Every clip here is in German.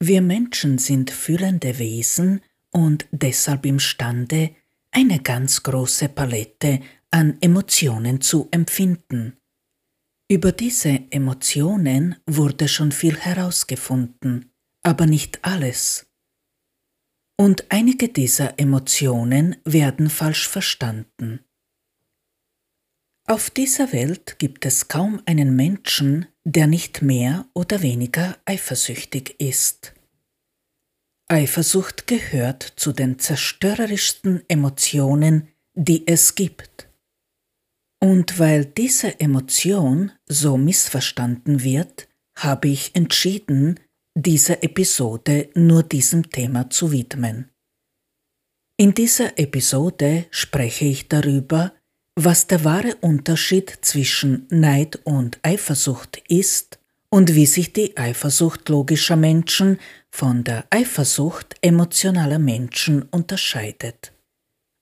Wir Menschen sind fühlende Wesen und deshalb imstande, eine ganz große Palette an Emotionen zu empfinden. Über diese Emotionen wurde schon viel herausgefunden, aber nicht alles. Und einige dieser Emotionen werden falsch verstanden. Auf dieser Welt gibt es kaum einen Menschen, der nicht mehr oder weniger eifersüchtig ist. Eifersucht gehört zu den zerstörerischsten Emotionen, die es gibt. Und weil diese Emotion so missverstanden wird, habe ich entschieden, diese Episode nur diesem Thema zu widmen. In dieser Episode spreche ich darüber, was der wahre Unterschied zwischen Neid und Eifersucht ist und wie sich die Eifersucht logischer Menschen von der Eifersucht emotionaler Menschen unterscheidet.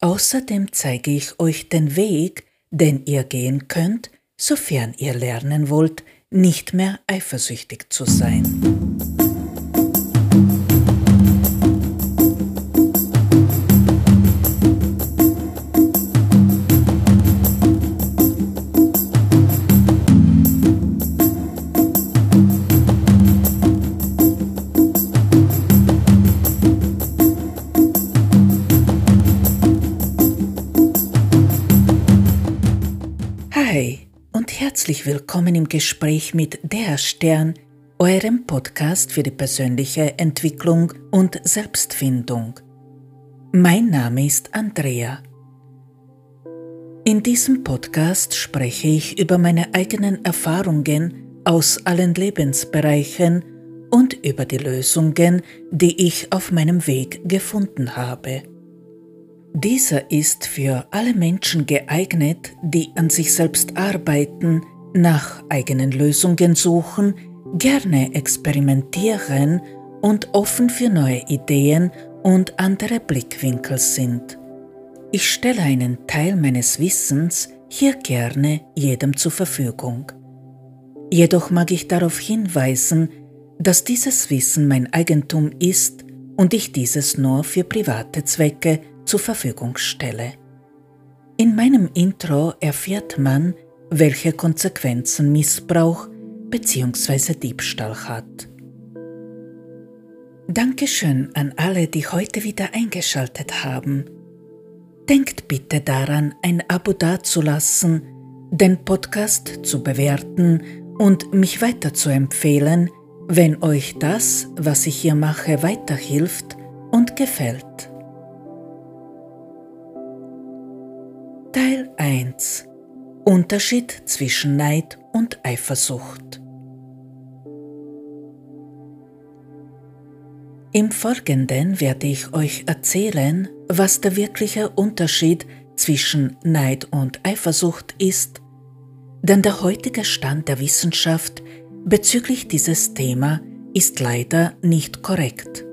Außerdem zeige ich euch den Weg, den ihr gehen könnt, sofern ihr lernen wollt, nicht mehr eifersüchtig zu sein. Herzlich willkommen im Gespräch mit Der Stern, eurem Podcast für die persönliche Entwicklung und Selbstfindung. Mein Name ist Andrea. In diesem Podcast spreche ich über meine eigenen Erfahrungen aus allen Lebensbereichen und über die Lösungen, die ich auf meinem Weg gefunden habe. Dieser ist für alle Menschen geeignet, die an sich selbst arbeiten, nach eigenen Lösungen suchen, gerne experimentieren und offen für neue Ideen und andere Blickwinkel sind. Ich stelle einen Teil meines Wissens hier gerne jedem zur Verfügung. Jedoch mag ich darauf hinweisen, dass dieses Wissen mein Eigentum ist und ich dieses nur für private Zwecke zur Verfügung stelle. In meinem Intro erfährt man, welche Konsequenzen Missbrauch bzw. Diebstahl hat. Dankeschön an alle, die heute wieder eingeschaltet haben. Denkt bitte daran, ein Abo dazulassen, den Podcast zu bewerten und mich weiter zu empfehlen, wenn euch das, was ich hier mache, weiterhilft und gefällt. Teil 1 Unterschied zwischen Neid und Eifersucht Im Folgenden werde ich euch erzählen, was der wirkliche Unterschied zwischen Neid und Eifersucht ist, denn der heutige Stand der Wissenschaft bezüglich dieses Thema ist leider nicht korrekt.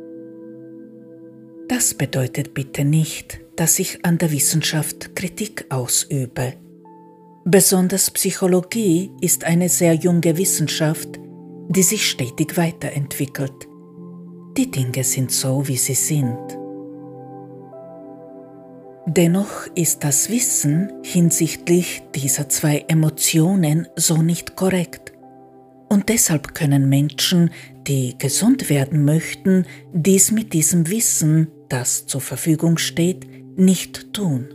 Das bedeutet bitte nicht, dass ich an der Wissenschaft Kritik ausübe. Besonders Psychologie ist eine sehr junge Wissenschaft, die sich stetig weiterentwickelt. Die Dinge sind so, wie sie sind. Dennoch ist das Wissen hinsichtlich dieser zwei Emotionen so nicht korrekt. Und deshalb können Menschen, die gesund werden möchten, dies mit diesem Wissen, das zur Verfügung steht, nicht tun.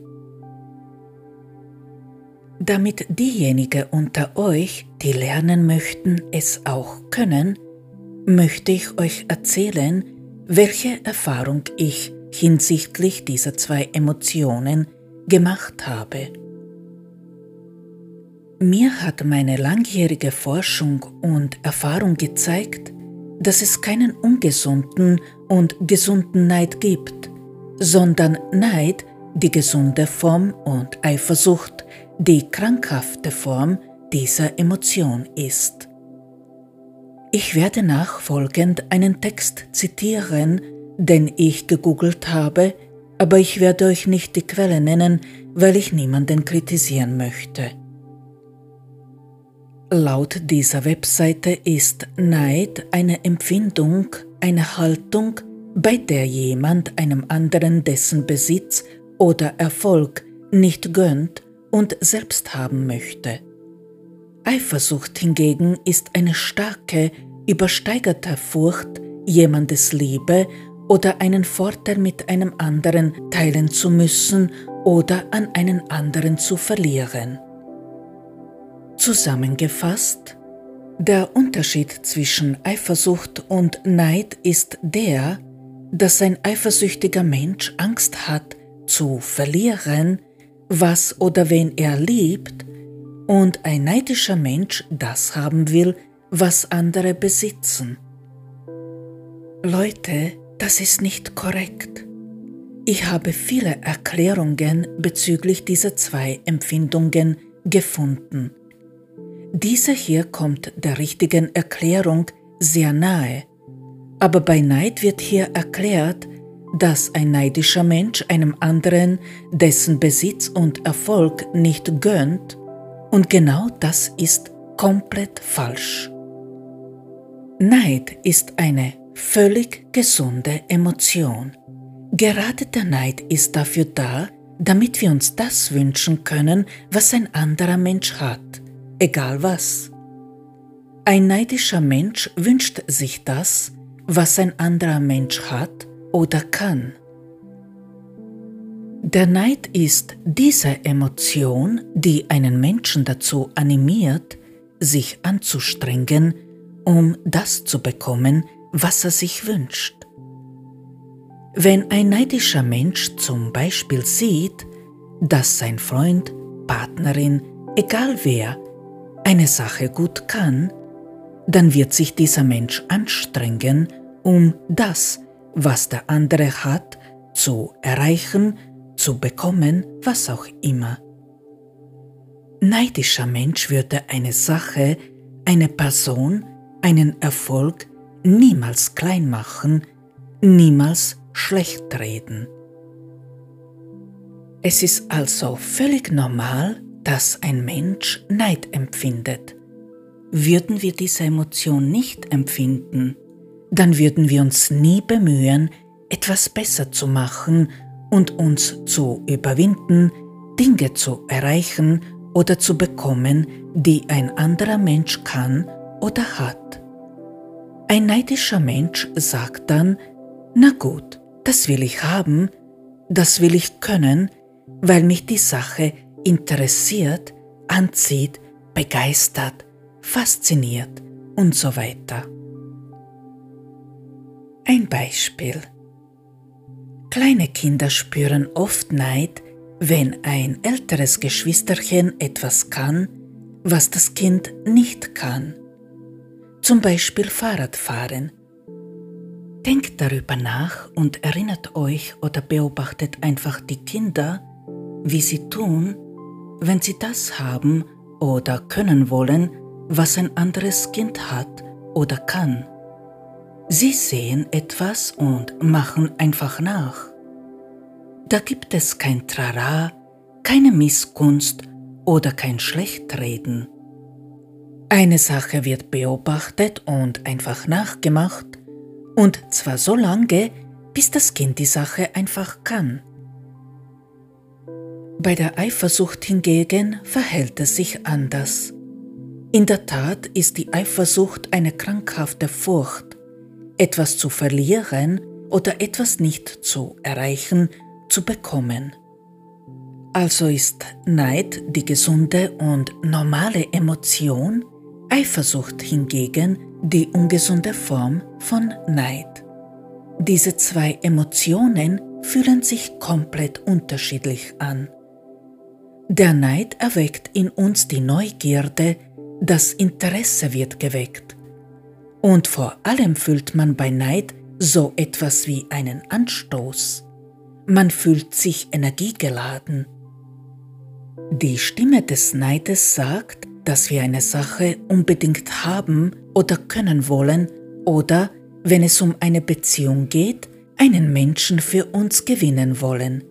Damit diejenigen unter euch, die lernen möchten, es auch können, möchte ich euch erzählen, welche Erfahrung ich hinsichtlich dieser zwei Emotionen gemacht habe. Mir hat meine langjährige Forschung und Erfahrung gezeigt, dass es keinen ungesunden und gesunden Neid gibt, sondern Neid die gesunde Form und Eifersucht die krankhafte Form dieser Emotion ist. Ich werde nachfolgend einen Text zitieren, den ich gegoogelt habe, aber ich werde euch nicht die Quelle nennen, weil ich niemanden kritisieren möchte. Laut dieser Webseite ist Neid eine Empfindung, eine Haltung, bei der jemand einem anderen dessen Besitz oder Erfolg nicht gönnt und selbst haben möchte. Eifersucht hingegen ist eine starke, übersteigerte Furcht, jemandes Liebe oder einen Vorteil mit einem anderen teilen zu müssen oder an einen anderen zu verlieren. Zusammengefasst, der Unterschied zwischen Eifersucht und Neid ist der, dass ein eifersüchtiger Mensch Angst hat zu verlieren, was oder wen er liebt, und ein neidischer Mensch das haben will, was andere besitzen. Leute, das ist nicht korrekt. Ich habe viele Erklärungen bezüglich dieser zwei Empfindungen gefunden. Diese hier kommt der richtigen Erklärung sehr nahe, aber bei Neid wird hier erklärt, dass ein neidischer Mensch einem anderen dessen Besitz und Erfolg nicht gönnt, und genau das ist komplett falsch. Neid ist eine völlig gesunde Emotion. Gerade der Neid ist dafür da, damit wir uns das wünschen können, was ein anderer Mensch hat, egal was. Ein neidischer Mensch wünscht sich das, was ein anderer Mensch hat oder kann. Der Neid ist diese Emotion, die einen Menschen dazu animiert, sich anzustrengen, um das zu bekommen, was er sich wünscht. Wenn ein neidischer Mensch zum Beispiel sieht, dass sein Freund, Partnerin, egal wer, eine Sache gut kann, dann wird sich dieser Mensch anstrengen, um das, was der andere hat, zu erreichen, zu bekommen, was auch immer. Neidischer Mensch würde eine Sache, eine Person, einen Erfolg niemals klein machen, niemals schlecht reden. Es ist also völlig normal, dass ein Mensch Neid empfindet. Würden wir diese Emotion nicht empfinden, dann würden wir uns nie bemühen, etwas besser zu machen und uns zu überwinden, Dinge zu erreichen oder zu bekommen, die ein anderer Mensch kann oder hat. Ein neidischer Mensch sagt dann, na gut, das will ich haben, das will ich können, weil mich die Sache interessiert, anzieht, begeistert, fasziniert und so weiter. Ein Beispiel. Kleine Kinder spüren oft Neid, wenn ein älteres Geschwisterchen etwas kann, was das Kind nicht kann zum Beispiel Fahrradfahren. Denkt darüber nach und erinnert euch oder beobachtet einfach die Kinder, wie sie tun, wenn sie das haben oder können wollen, was ein anderes Kind hat oder kann. Sie sehen etwas und machen einfach nach. Da gibt es kein Trara, keine Missgunst oder kein Schlechtreden. Eine Sache wird beobachtet und einfach nachgemacht, und zwar so lange, bis das Kind die Sache einfach kann. Bei der Eifersucht hingegen verhält es sich anders. In der Tat ist die Eifersucht eine krankhafte Furcht, etwas zu verlieren oder etwas nicht zu erreichen, zu bekommen. Also ist Neid die gesunde und normale Emotion, Eifersucht hingegen die ungesunde Form von Neid. Diese zwei Emotionen fühlen sich komplett unterschiedlich an. Der Neid erweckt in uns die Neugierde, das Interesse wird geweckt. Und vor allem fühlt man bei Neid so etwas wie einen Anstoß. Man fühlt sich energiegeladen. Die Stimme des Neides sagt, dass wir eine Sache unbedingt haben oder können wollen oder, wenn es um eine Beziehung geht, einen Menschen für uns gewinnen wollen.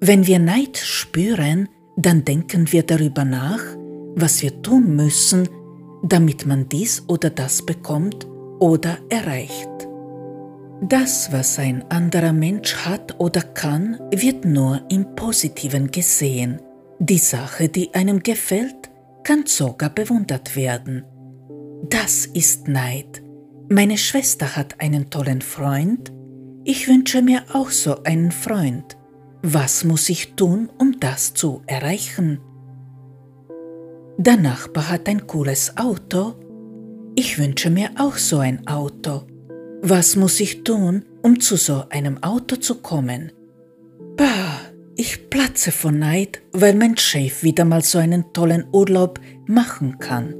Wenn wir Neid spüren, dann denken wir darüber nach, was wir tun müssen, damit man dies oder das bekommt oder erreicht. Das, was ein anderer Mensch hat oder kann, wird nur im Positiven gesehen. Die Sache, die einem gefällt, kann sogar bewundert werden. Das ist Neid. Meine Schwester hat einen tollen Freund. Ich wünsche mir auch so einen Freund. Was muss ich tun, um das zu erreichen? Der Nachbar hat ein cooles Auto. Ich wünsche mir auch so ein Auto. Was muss ich tun, um zu so einem Auto zu kommen? Bah, ich platze vor Neid, weil mein Chef wieder mal so einen tollen Urlaub machen kann.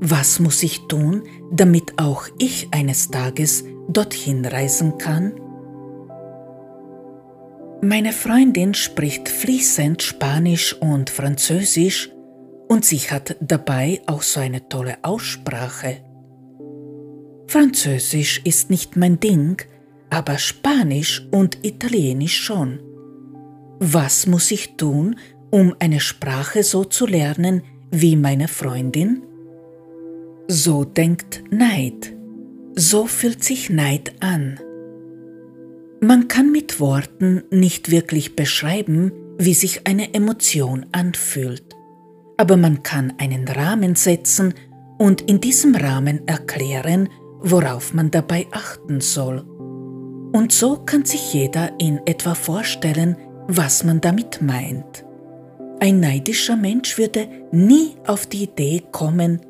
Was muss ich tun, damit auch ich eines Tages dorthin reisen kann? Meine Freundin spricht fließend Spanisch und Französisch und sie hat dabei auch so eine tolle Aussprache. Französisch ist nicht mein Ding, aber Spanisch und Italienisch schon. Was muss ich tun, um eine Sprache so zu lernen wie meine Freundin? So denkt Neid. So fühlt sich Neid an. Man kann mit Worten nicht wirklich beschreiben, wie sich eine Emotion anfühlt, aber man kann einen Rahmen setzen und in diesem Rahmen erklären, worauf man dabei achten soll. Und so kann sich jeder in etwa vorstellen, was man damit meint. Ein neidischer Mensch würde nie auf die Idee kommen,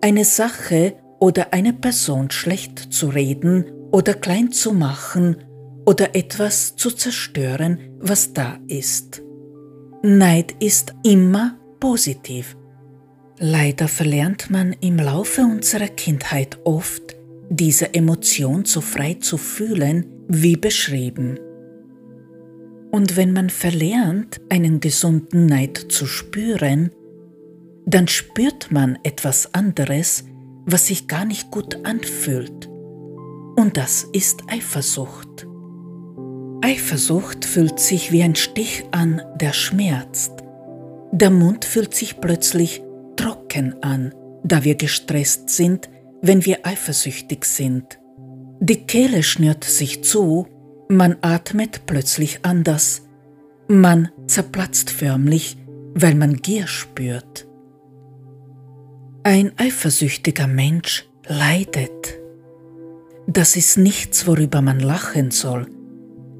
eine Sache oder eine Person schlecht zu reden oder klein zu machen oder etwas zu zerstören, was da ist. Neid ist immer positiv. Leider verlernt man im Laufe unserer Kindheit oft, diese Emotion so frei zu fühlen, wie beschrieben. Und wenn man verlernt, einen gesunden Neid zu spüren, dann spürt man etwas anderes, was sich gar nicht gut anfühlt. Und das ist Eifersucht. Eifersucht fühlt sich wie ein Stich an, der schmerzt. Der Mund fühlt sich plötzlich trocken an, da wir gestresst sind, wenn wir eifersüchtig sind. Die Kehle schnürt sich zu, man atmet plötzlich anders, man zerplatzt förmlich, weil man Gier spürt. Ein eifersüchtiger Mensch leidet. Das ist nichts, worüber man lachen soll.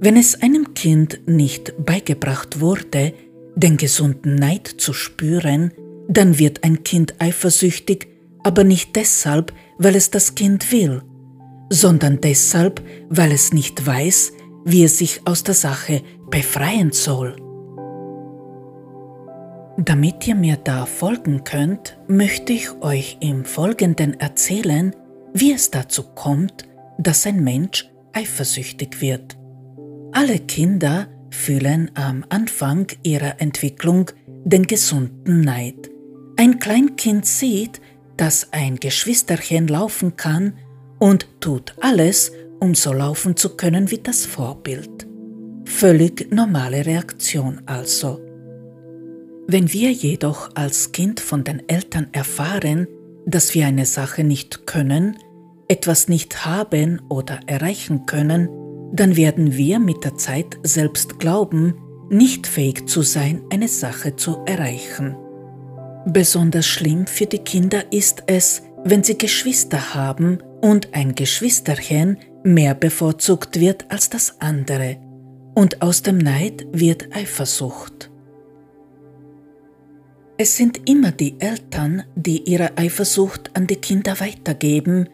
Wenn es einem Kind nicht beigebracht wurde, den gesunden Neid zu spüren, dann wird ein Kind eifersüchtig, aber nicht deshalb, weil es das Kind will, sondern deshalb, weil es nicht weiß, wie es sich aus der Sache befreien soll. Damit ihr mir da folgen könnt, möchte ich euch im Folgenden erzählen, wie es dazu kommt, dass ein Mensch eifersüchtig wird. Alle Kinder fühlen am Anfang ihrer Entwicklung den gesunden Neid. Ein Kleinkind sieht, dass ein Geschwisterchen laufen kann und tut alles, um so laufen zu können wie das Vorbild. Völlig normale Reaktion also. Wenn wir jedoch als Kind von den Eltern erfahren, dass wir eine Sache nicht können, etwas nicht haben oder erreichen können, dann werden wir mit der Zeit selbst glauben, nicht fähig zu sein, eine Sache zu erreichen. Besonders schlimm für die Kinder ist es, wenn sie Geschwister haben und ein Geschwisterchen mehr bevorzugt wird als das andere, und aus dem Neid wird Eifersucht. Es sind immer die Eltern, die ihre Eifersucht an die Kinder weitergeben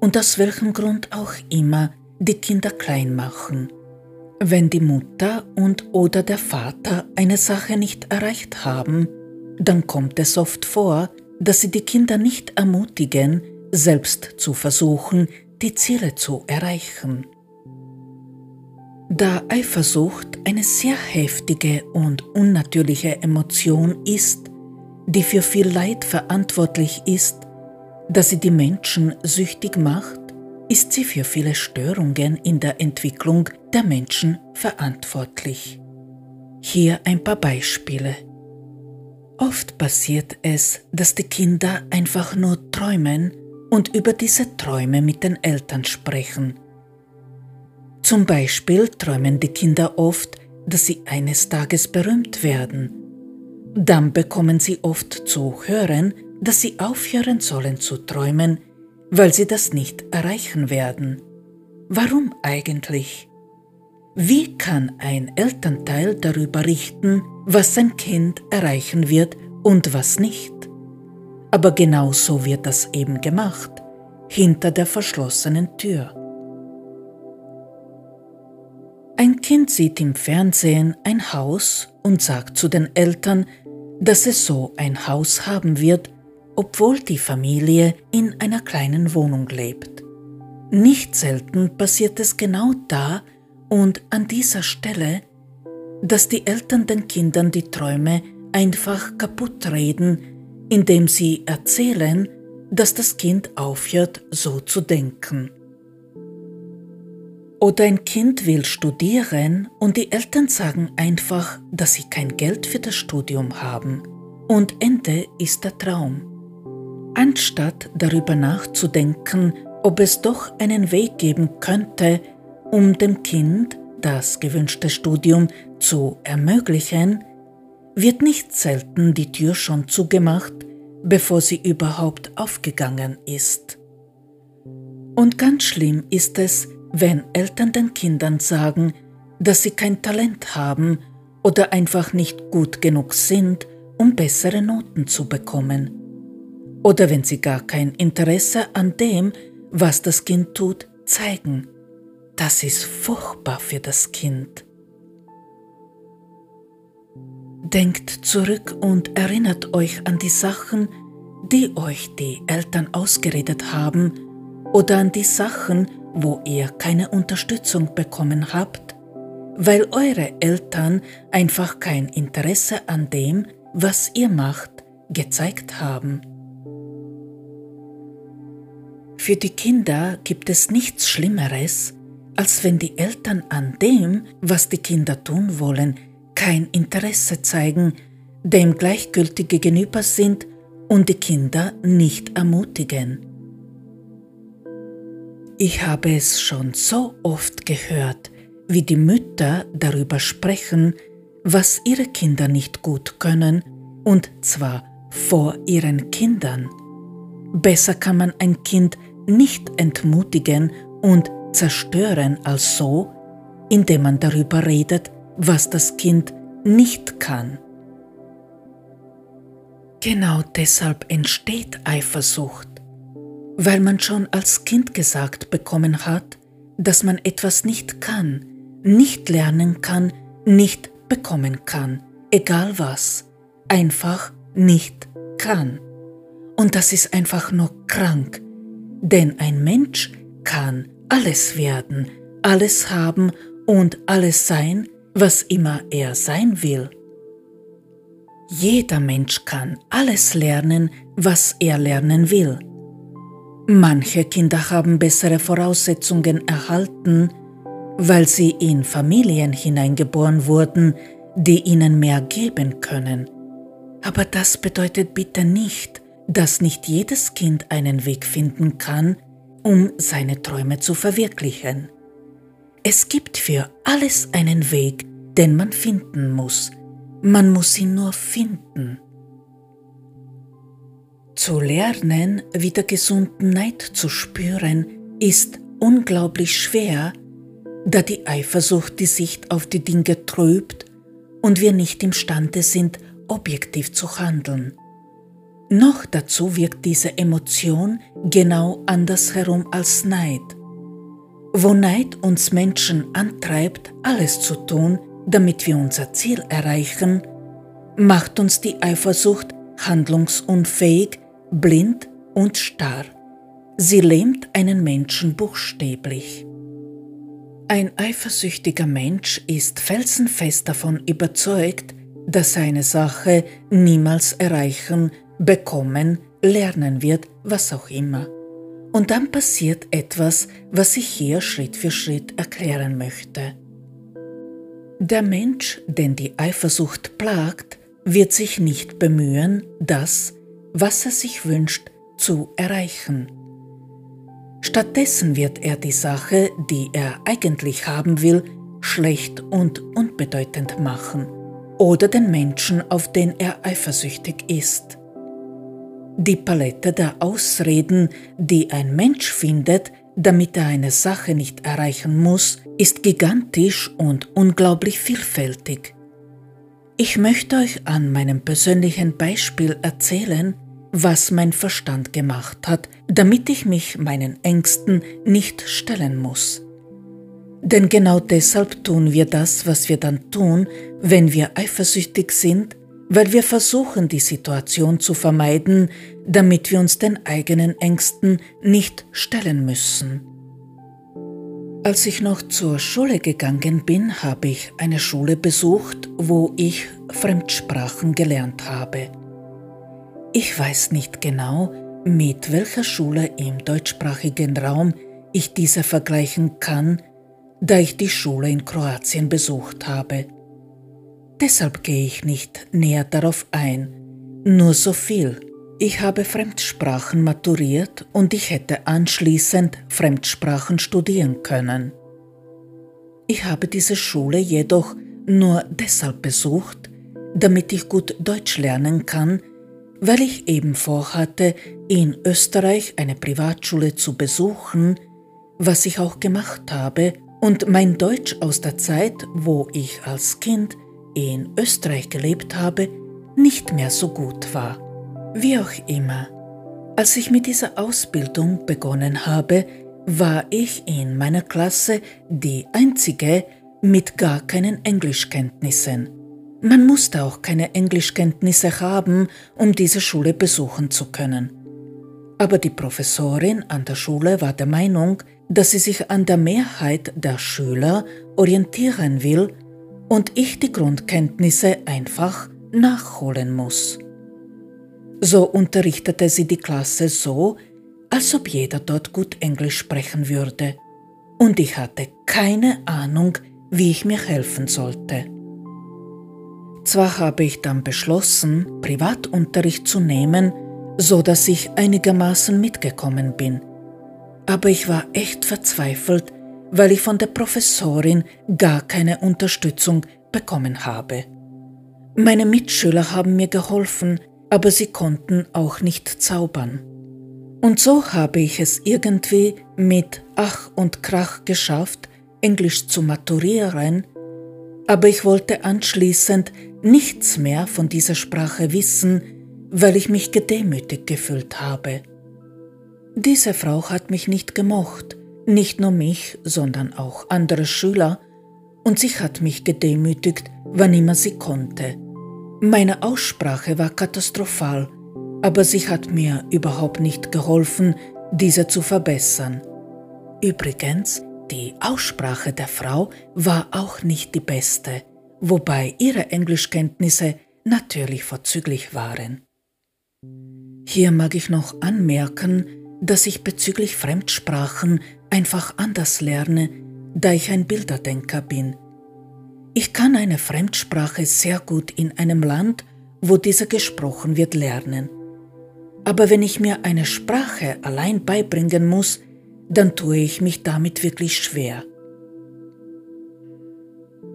und aus welchem Grund auch immer die Kinder klein machen. Wenn die Mutter und oder der Vater eine Sache nicht erreicht haben, dann kommt es oft vor, dass sie die Kinder nicht ermutigen, selbst zu versuchen, die Ziele zu erreichen. Da Eifersucht eine sehr heftige und unnatürliche Emotion ist, die für viel Leid verantwortlich ist, dass sie die Menschen süchtig macht, ist sie für viele Störungen in der Entwicklung der Menschen verantwortlich. Hier ein paar Beispiele. Oft passiert es, dass die Kinder einfach nur träumen und über diese Träume mit den Eltern sprechen. Zum Beispiel träumen die Kinder oft, dass sie eines Tages berühmt werden. Dann bekommen sie oft zu hören, dass sie aufhören sollen zu träumen, weil sie das nicht erreichen werden. Warum eigentlich? Wie kann ein Elternteil darüber richten, was sein Kind erreichen wird und was nicht? Aber genau so wird das eben gemacht, hinter der verschlossenen Tür. Ein Kind sieht im Fernsehen ein Haus und sagt zu den Eltern, dass es so ein Haus haben wird, obwohl die Familie in einer kleinen Wohnung lebt. Nicht selten passiert es genau da und an dieser Stelle, dass die Eltern den Kindern die Träume einfach kaputt reden, indem sie erzählen, dass das Kind aufhört, so zu denken. Oder ein Kind will studieren und die Eltern sagen einfach, dass sie kein Geld für das Studium haben. Und Ende ist der Traum anstatt darüber nachzudenken, ob es doch einen Weg geben könnte, um dem Kind das gewünschte Studium zu ermöglichen, wird nicht selten die Tür schon zugemacht, bevor sie überhaupt aufgegangen ist. Und ganz schlimm ist es, wenn Eltern den Kindern sagen, dass sie kein Talent haben oder einfach nicht gut genug sind, um bessere Noten zu bekommen oder wenn sie gar kein Interesse an dem, was das Kind tut, zeigen. Das ist furchtbar für das Kind. Denkt zurück und erinnert euch an die Sachen, die euch die Eltern ausgeredet haben oder an die Sachen, wo ihr keine Unterstützung bekommen habt, weil eure Eltern einfach kein Interesse an dem, was ihr macht, gezeigt haben. Für die Kinder gibt es nichts Schlimmeres, als wenn die Eltern an dem, was die Kinder tun wollen, kein Interesse zeigen, dem gleichgültig gegenüber sind und die Kinder nicht ermutigen. Ich habe es schon so oft gehört, wie die Mütter darüber sprechen, was ihre Kinder nicht gut können, und zwar vor ihren Kindern. Besser kann man ein Kind nicht entmutigen und zerstören als so, indem man darüber redet, was das Kind nicht kann. Genau deshalb entsteht Eifersucht, weil man schon als Kind gesagt bekommen hat, dass man etwas nicht kann, nicht lernen kann, nicht bekommen kann, egal was, einfach nicht kann. Und das ist einfach nur krank, denn ein Mensch kann alles werden, alles haben und alles sein, was immer er sein will. Jeder Mensch kann alles lernen, was er lernen will. Manche Kinder haben bessere Voraussetzungen erhalten, weil sie in Familien hineingeboren wurden, die ihnen mehr geben können. Aber das bedeutet bitte nicht, dass nicht jedes Kind einen Weg finden kann, um seine Träume zu verwirklichen. Es gibt für alles einen Weg, den man finden muss. Man muss ihn nur finden. Zu lernen, wieder gesunden Neid zu spüren, ist unglaublich schwer, da die Eifersucht die Sicht auf die Dinge trübt und wir nicht imstande sind, objektiv zu handeln. Noch dazu wirkt diese Emotion genau andersherum als Neid. Wo Neid uns Menschen antreibt, alles zu tun, damit wir unser Ziel erreichen, macht uns die Eifersucht handlungsunfähig, blind und starr. Sie lähmt einen Menschen buchstäblich. Ein eifersüchtiger Mensch ist felsenfest davon überzeugt, dass seine Sache niemals erreichen bekommen, lernen wird, was auch immer. Und dann passiert etwas, was ich hier Schritt für Schritt erklären möchte. Der Mensch, den die Eifersucht plagt, wird sich nicht bemühen, das, was er sich wünscht, zu erreichen. Stattdessen wird er die Sache, die er eigentlich haben will, schlecht und unbedeutend machen oder den Menschen, auf den er eifersüchtig ist. Die Palette der Ausreden, die ein Mensch findet, damit er eine Sache nicht erreichen muss, ist gigantisch und unglaublich vielfältig. Ich möchte euch an meinem persönlichen Beispiel erzählen, was mein Verstand gemacht hat, damit ich mich meinen Ängsten nicht stellen muss. Denn genau deshalb tun wir das, was wir dann tun, wenn wir eifersüchtig sind, weil wir versuchen, die Situation zu vermeiden, damit wir uns den eigenen Ängsten nicht stellen müssen. Als ich noch zur Schule gegangen bin, habe ich eine Schule besucht, wo ich Fremdsprachen gelernt habe. Ich weiß nicht genau, mit welcher Schule im deutschsprachigen Raum ich diese vergleichen kann, da ich die Schule in Kroatien besucht habe. Deshalb gehe ich nicht näher darauf ein, nur so viel. Ich habe Fremdsprachen maturiert und ich hätte anschließend Fremdsprachen studieren können. Ich habe diese Schule jedoch nur deshalb besucht, damit ich gut Deutsch lernen kann, weil ich eben vorhatte, in Österreich eine Privatschule zu besuchen, was ich auch gemacht habe, und mein Deutsch aus der Zeit, wo ich als Kind in Österreich gelebt habe, nicht mehr so gut war. Wie auch immer, als ich mit dieser Ausbildung begonnen habe, war ich in meiner Klasse die einzige mit gar keinen Englischkenntnissen. Man musste auch keine Englischkenntnisse haben, um diese Schule besuchen zu können. Aber die Professorin an der Schule war der Meinung, dass sie sich an der Mehrheit der Schüler orientieren will und ich die Grundkenntnisse einfach nachholen muss. So unterrichtete sie die Klasse so, als ob jeder dort gut Englisch sprechen würde. Und ich hatte keine Ahnung, wie ich mir helfen sollte. Zwar habe ich dann beschlossen, Privatunterricht zu nehmen, so dass ich einigermaßen mitgekommen bin. Aber ich war echt verzweifelt, weil ich von der Professorin gar keine Unterstützung bekommen habe. Meine Mitschüler haben mir geholfen, aber sie konnten auch nicht zaubern. Und so habe ich es irgendwie mit Ach und Krach geschafft, Englisch zu maturieren, aber ich wollte anschließend nichts mehr von dieser Sprache wissen, weil ich mich gedemütigt gefühlt habe. Diese Frau hat mich nicht gemocht, nicht nur mich, sondern auch andere Schüler, und sie hat mich gedemütigt, wann immer sie konnte. Meine Aussprache war katastrophal, aber sie hat mir überhaupt nicht geholfen, diese zu verbessern. Übrigens, die Aussprache der Frau war auch nicht die beste, wobei ihre Englischkenntnisse natürlich vorzüglich waren. Hier mag ich noch anmerken, dass ich bezüglich Fremdsprachen einfach anders lerne, da ich ein Bilderdenker bin ich kann eine Fremdsprache sehr gut in einem Land, wo diese gesprochen wird, lernen. Aber wenn ich mir eine Sprache allein beibringen muss, dann tue ich mich damit wirklich schwer.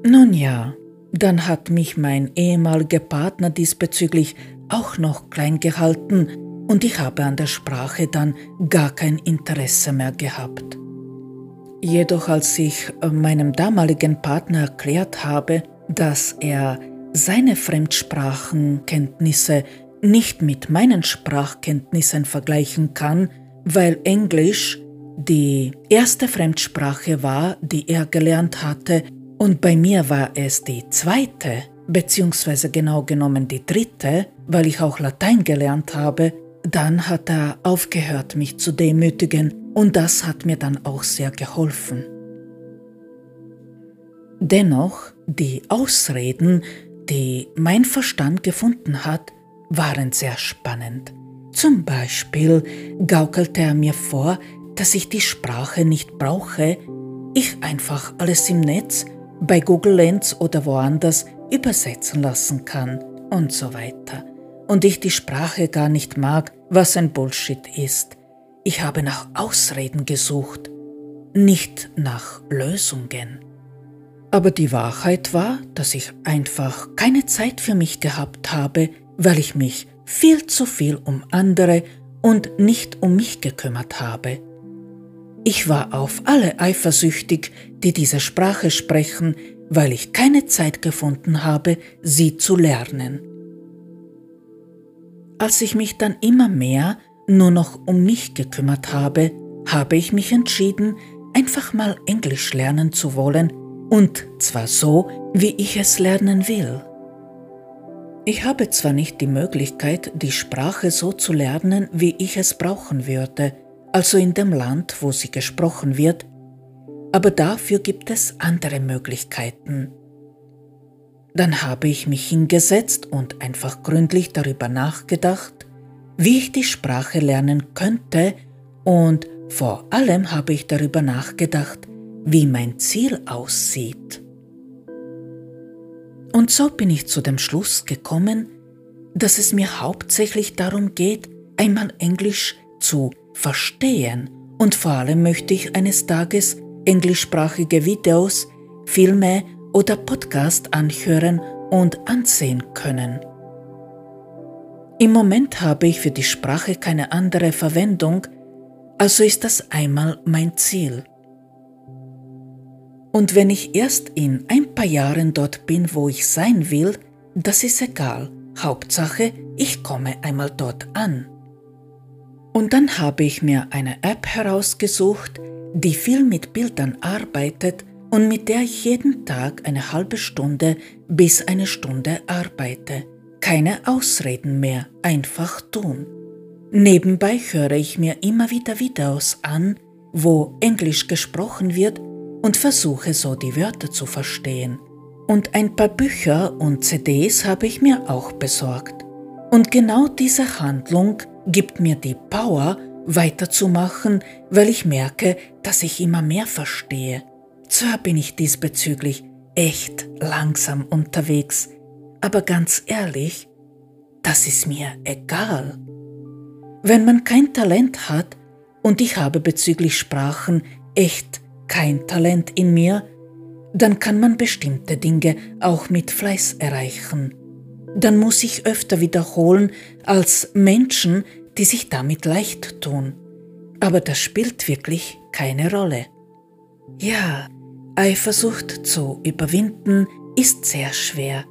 Nun ja, dann hat mich mein ehemaliger Partner diesbezüglich auch noch klein gehalten und ich habe an der Sprache dann gar kein Interesse mehr gehabt. Jedoch als ich äh, meinem damaligen Partner erklärt habe, dass er seine Fremdsprachenkenntnisse nicht mit meinen Sprachkenntnissen vergleichen kann, weil Englisch die erste Fremdsprache war, die er gelernt hatte, und bei mir war es die zweite, beziehungsweise genau genommen die dritte, weil ich auch Latein gelernt habe, dann hat er aufgehört, mich zu demütigen und das hat mir dann auch sehr geholfen. Dennoch, die Ausreden, die mein Verstand gefunden hat, waren sehr spannend. Zum Beispiel gaukelte er mir vor, dass ich die Sprache nicht brauche, ich einfach alles im Netz, bei Google Lens oder woanders übersetzen lassen kann und so weiter. Und ich die Sprache gar nicht mag, was ein Bullshit ist. ich habe nach Ausreden gesucht, nicht nach Lösungen. Aber die Wahrheit war, dass ich einfach keine Zeit für mich gehabt habe, weil ich mich viel zu viel um andere und nicht um mich gekümmert habe. Ich war auf alle eifersüchtig, die diese Sprache sprechen, weil ich keine Zeit gefunden habe, sie zu lernen. Als ich mich dann immer mehr nur noch um mich gekümmert habe, habe ich mich entschieden, einfach mal Englisch lernen zu wollen, und zwar so, wie ich es lernen will. Ich habe zwar nicht die Möglichkeit, die Sprache so zu lernen, wie ich es brauchen würde, also in dem Land, wo sie gesprochen wird, aber dafür gibt es andere Möglichkeiten. Dann habe ich mich hingesetzt und einfach gründlich darüber nachgedacht, wie ich die Sprache lernen könnte und vor allem habe ich darüber nachgedacht, wie mein Ziel aussieht. Und so bin ich zu dem Schluss gekommen, dass es mir hauptsächlich darum geht, einmal Englisch zu verstehen und vor allem möchte ich eines Tages englischsprachige Videos, Filme oder Podcast anhören und ansehen können. Im Moment habe ich für die Sprache keine andere Verwendung, also ist das einmal mein Ziel. Und wenn ich erst in ein paar Jahren dort bin, wo ich sein will, das ist egal. Hauptsache, ich komme einmal dort an. Und dann habe ich mir eine App herausgesucht, die viel mit Bildern arbeitet und mit der ich jeden Tag eine halbe Stunde bis eine Stunde arbeite. Keine Ausreden mehr, einfach tun. Nebenbei höre ich mir immer wieder Videos an, wo Englisch gesprochen wird und versuche so die Wörter zu verstehen. Und ein paar Bücher und CDs habe ich mir auch besorgt. Und genau diese Handlung gibt mir die Power, weiterzumachen, weil ich merke, dass ich immer mehr verstehe. Zwar bin ich diesbezüglich echt langsam unterwegs, aber ganz ehrlich, das ist mir egal. Wenn man kein Talent hat, und ich habe bezüglich Sprachen echt kein Talent in mir, dann kann man bestimmte Dinge auch mit Fleiß erreichen. Dann muss ich öfter wiederholen als Menschen, die sich damit leicht tun. Aber das spielt wirklich keine Rolle. Ja, Eifersucht zu überwinden ist sehr schwer,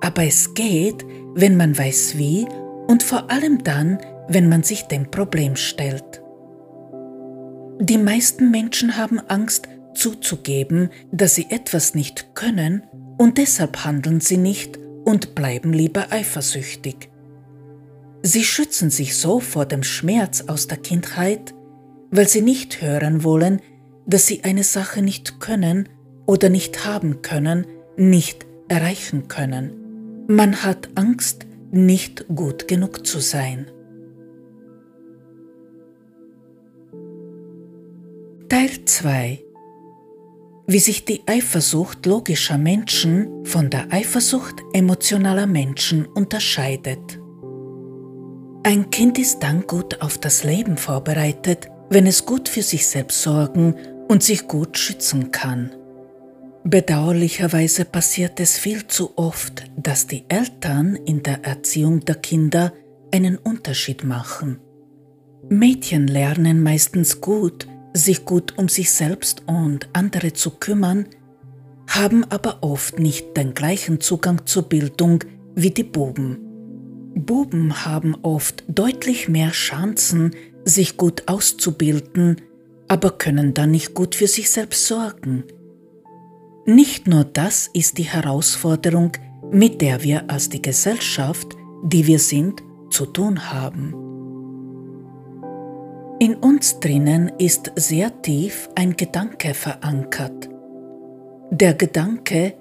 aber es geht, wenn man weiß wie und vor allem dann, wenn man sich dem Problem stellt. Die meisten Menschen haben Angst zuzugeben, dass sie etwas nicht können und deshalb handeln sie nicht und bleiben lieber eifersüchtig. Sie schützen sich so vor dem Schmerz aus der Kindheit, weil sie nicht hören wollen, dass sie eine Sache nicht können oder nicht haben können, nicht erreichen können. Man hat Angst, nicht gut genug zu sein. Teil 2 Wie sich die Eifersucht logischer Menschen von der Eifersucht emotionaler Menschen unterscheidet. Ein Kind ist dann gut auf das Leben vorbereitet, wenn es gut für sich selbst sorgen und sich gut schützen kann. Bedauerlicherweise passiert es viel zu oft, dass die Eltern in der Erziehung der Kinder einen Unterschied machen. Mädchen lernen meistens gut, sich gut um sich selbst und andere zu kümmern, haben aber oft nicht den gleichen Zugang zur Bildung wie die Buben. Buben haben oft deutlich mehr Chancen, sich gut auszubilden, aber können dann nicht gut für sich selbst sorgen. Nicht nur das ist die Herausforderung, mit der wir als die Gesellschaft, die wir sind, zu tun haben. In uns drinnen ist sehr tief ein Gedanke verankert. Der Gedanke,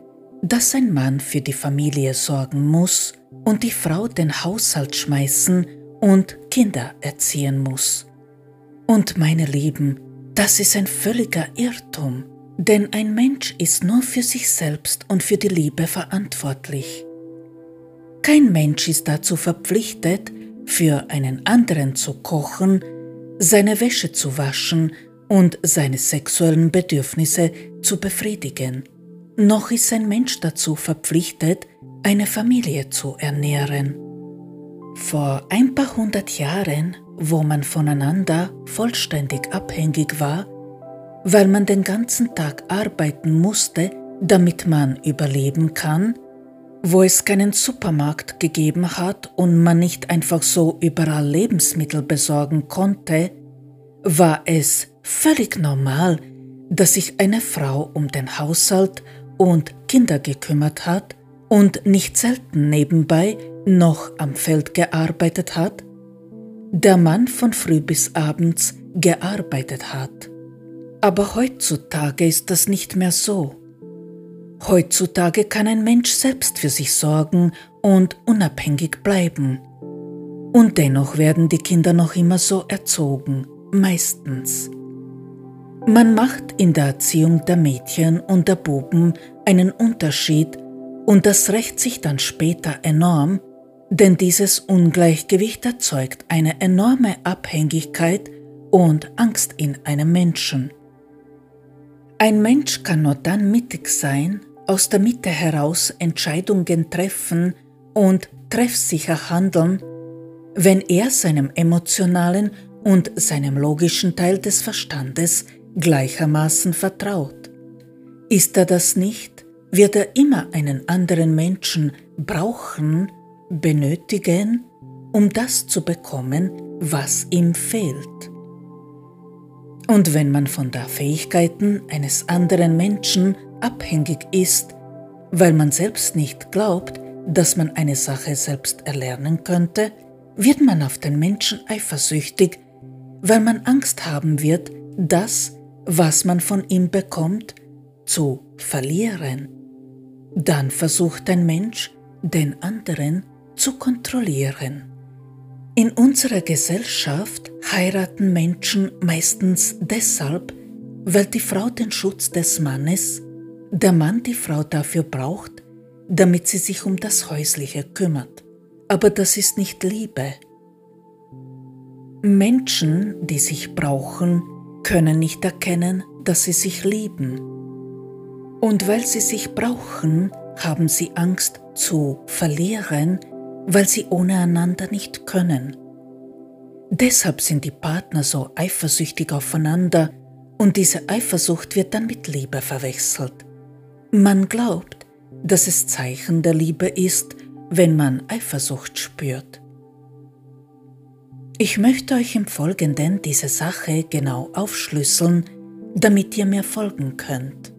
dass ein Mann für die Familie sorgen muss und die Frau den Haushalt schmeißen und Kinder erziehen muss. Und meine Lieben, das ist ein völliger Irrtum, denn ein Mensch ist nur für sich selbst und für die Liebe verantwortlich. Kein Mensch ist dazu verpflichtet, für einen anderen zu kochen, seine Wäsche zu waschen und seine sexuellen Bedürfnisse zu befriedigen. Noch ist ein Mensch dazu verpflichtet, eine Familie zu ernähren. Vor ein paar hundert Jahren, wo man voneinander vollständig abhängig war, weil man den ganzen Tag arbeiten musste, damit man überleben kann, wo es keinen Supermarkt gegeben hat und man nicht einfach so überall Lebensmittel besorgen konnte, war es völlig normal, dass sich eine Frau um den Haushalt und Kinder gekümmert hat und nicht selten nebenbei noch am Feld gearbeitet hat, der Mann von früh bis abends gearbeitet hat. Aber heutzutage ist das nicht mehr so. Heutzutage kann ein Mensch selbst für sich sorgen und unabhängig bleiben. Und dennoch werden die Kinder noch immer so erzogen, meistens. Man macht in der Erziehung der Mädchen und der Buben einen Unterschied und das rächt sich dann später enorm, denn dieses Ungleichgewicht erzeugt eine enorme Abhängigkeit und Angst in einem Menschen. Ein Mensch kann nur dann mittig sein, aus der Mitte heraus Entscheidungen treffen und treffsicher handeln, wenn er seinem emotionalen und seinem logischen Teil des Verstandes gleichermaßen vertraut. Ist er das nicht, wird er immer einen anderen Menschen brauchen, benötigen, um das zu bekommen, was ihm fehlt. Und wenn man von der Fähigkeiten eines anderen Menschen abhängig ist, weil man selbst nicht glaubt, dass man eine Sache selbst erlernen könnte, wird man auf den Menschen eifersüchtig, weil man Angst haben wird, das, was man von ihm bekommt, zu verlieren. Dann versucht ein Mensch, den anderen zu kontrollieren. In unserer Gesellschaft heiraten Menschen meistens deshalb, weil die Frau den Schutz des Mannes, der Mann die Frau dafür braucht, damit sie sich um das Häusliche kümmert. Aber das ist nicht Liebe. Menschen, die sich brauchen, können nicht erkennen, dass sie sich lieben. Und weil sie sich brauchen, haben sie Angst zu verlieren, weil sie ohne einander nicht können. Deshalb sind die Partner so eifersüchtig aufeinander und diese Eifersucht wird dann mit Liebe verwechselt. Man glaubt, dass es Zeichen der Liebe ist, wenn man Eifersucht spürt. Ich möchte euch im Folgenden diese Sache genau aufschlüsseln, damit ihr mir folgen könnt.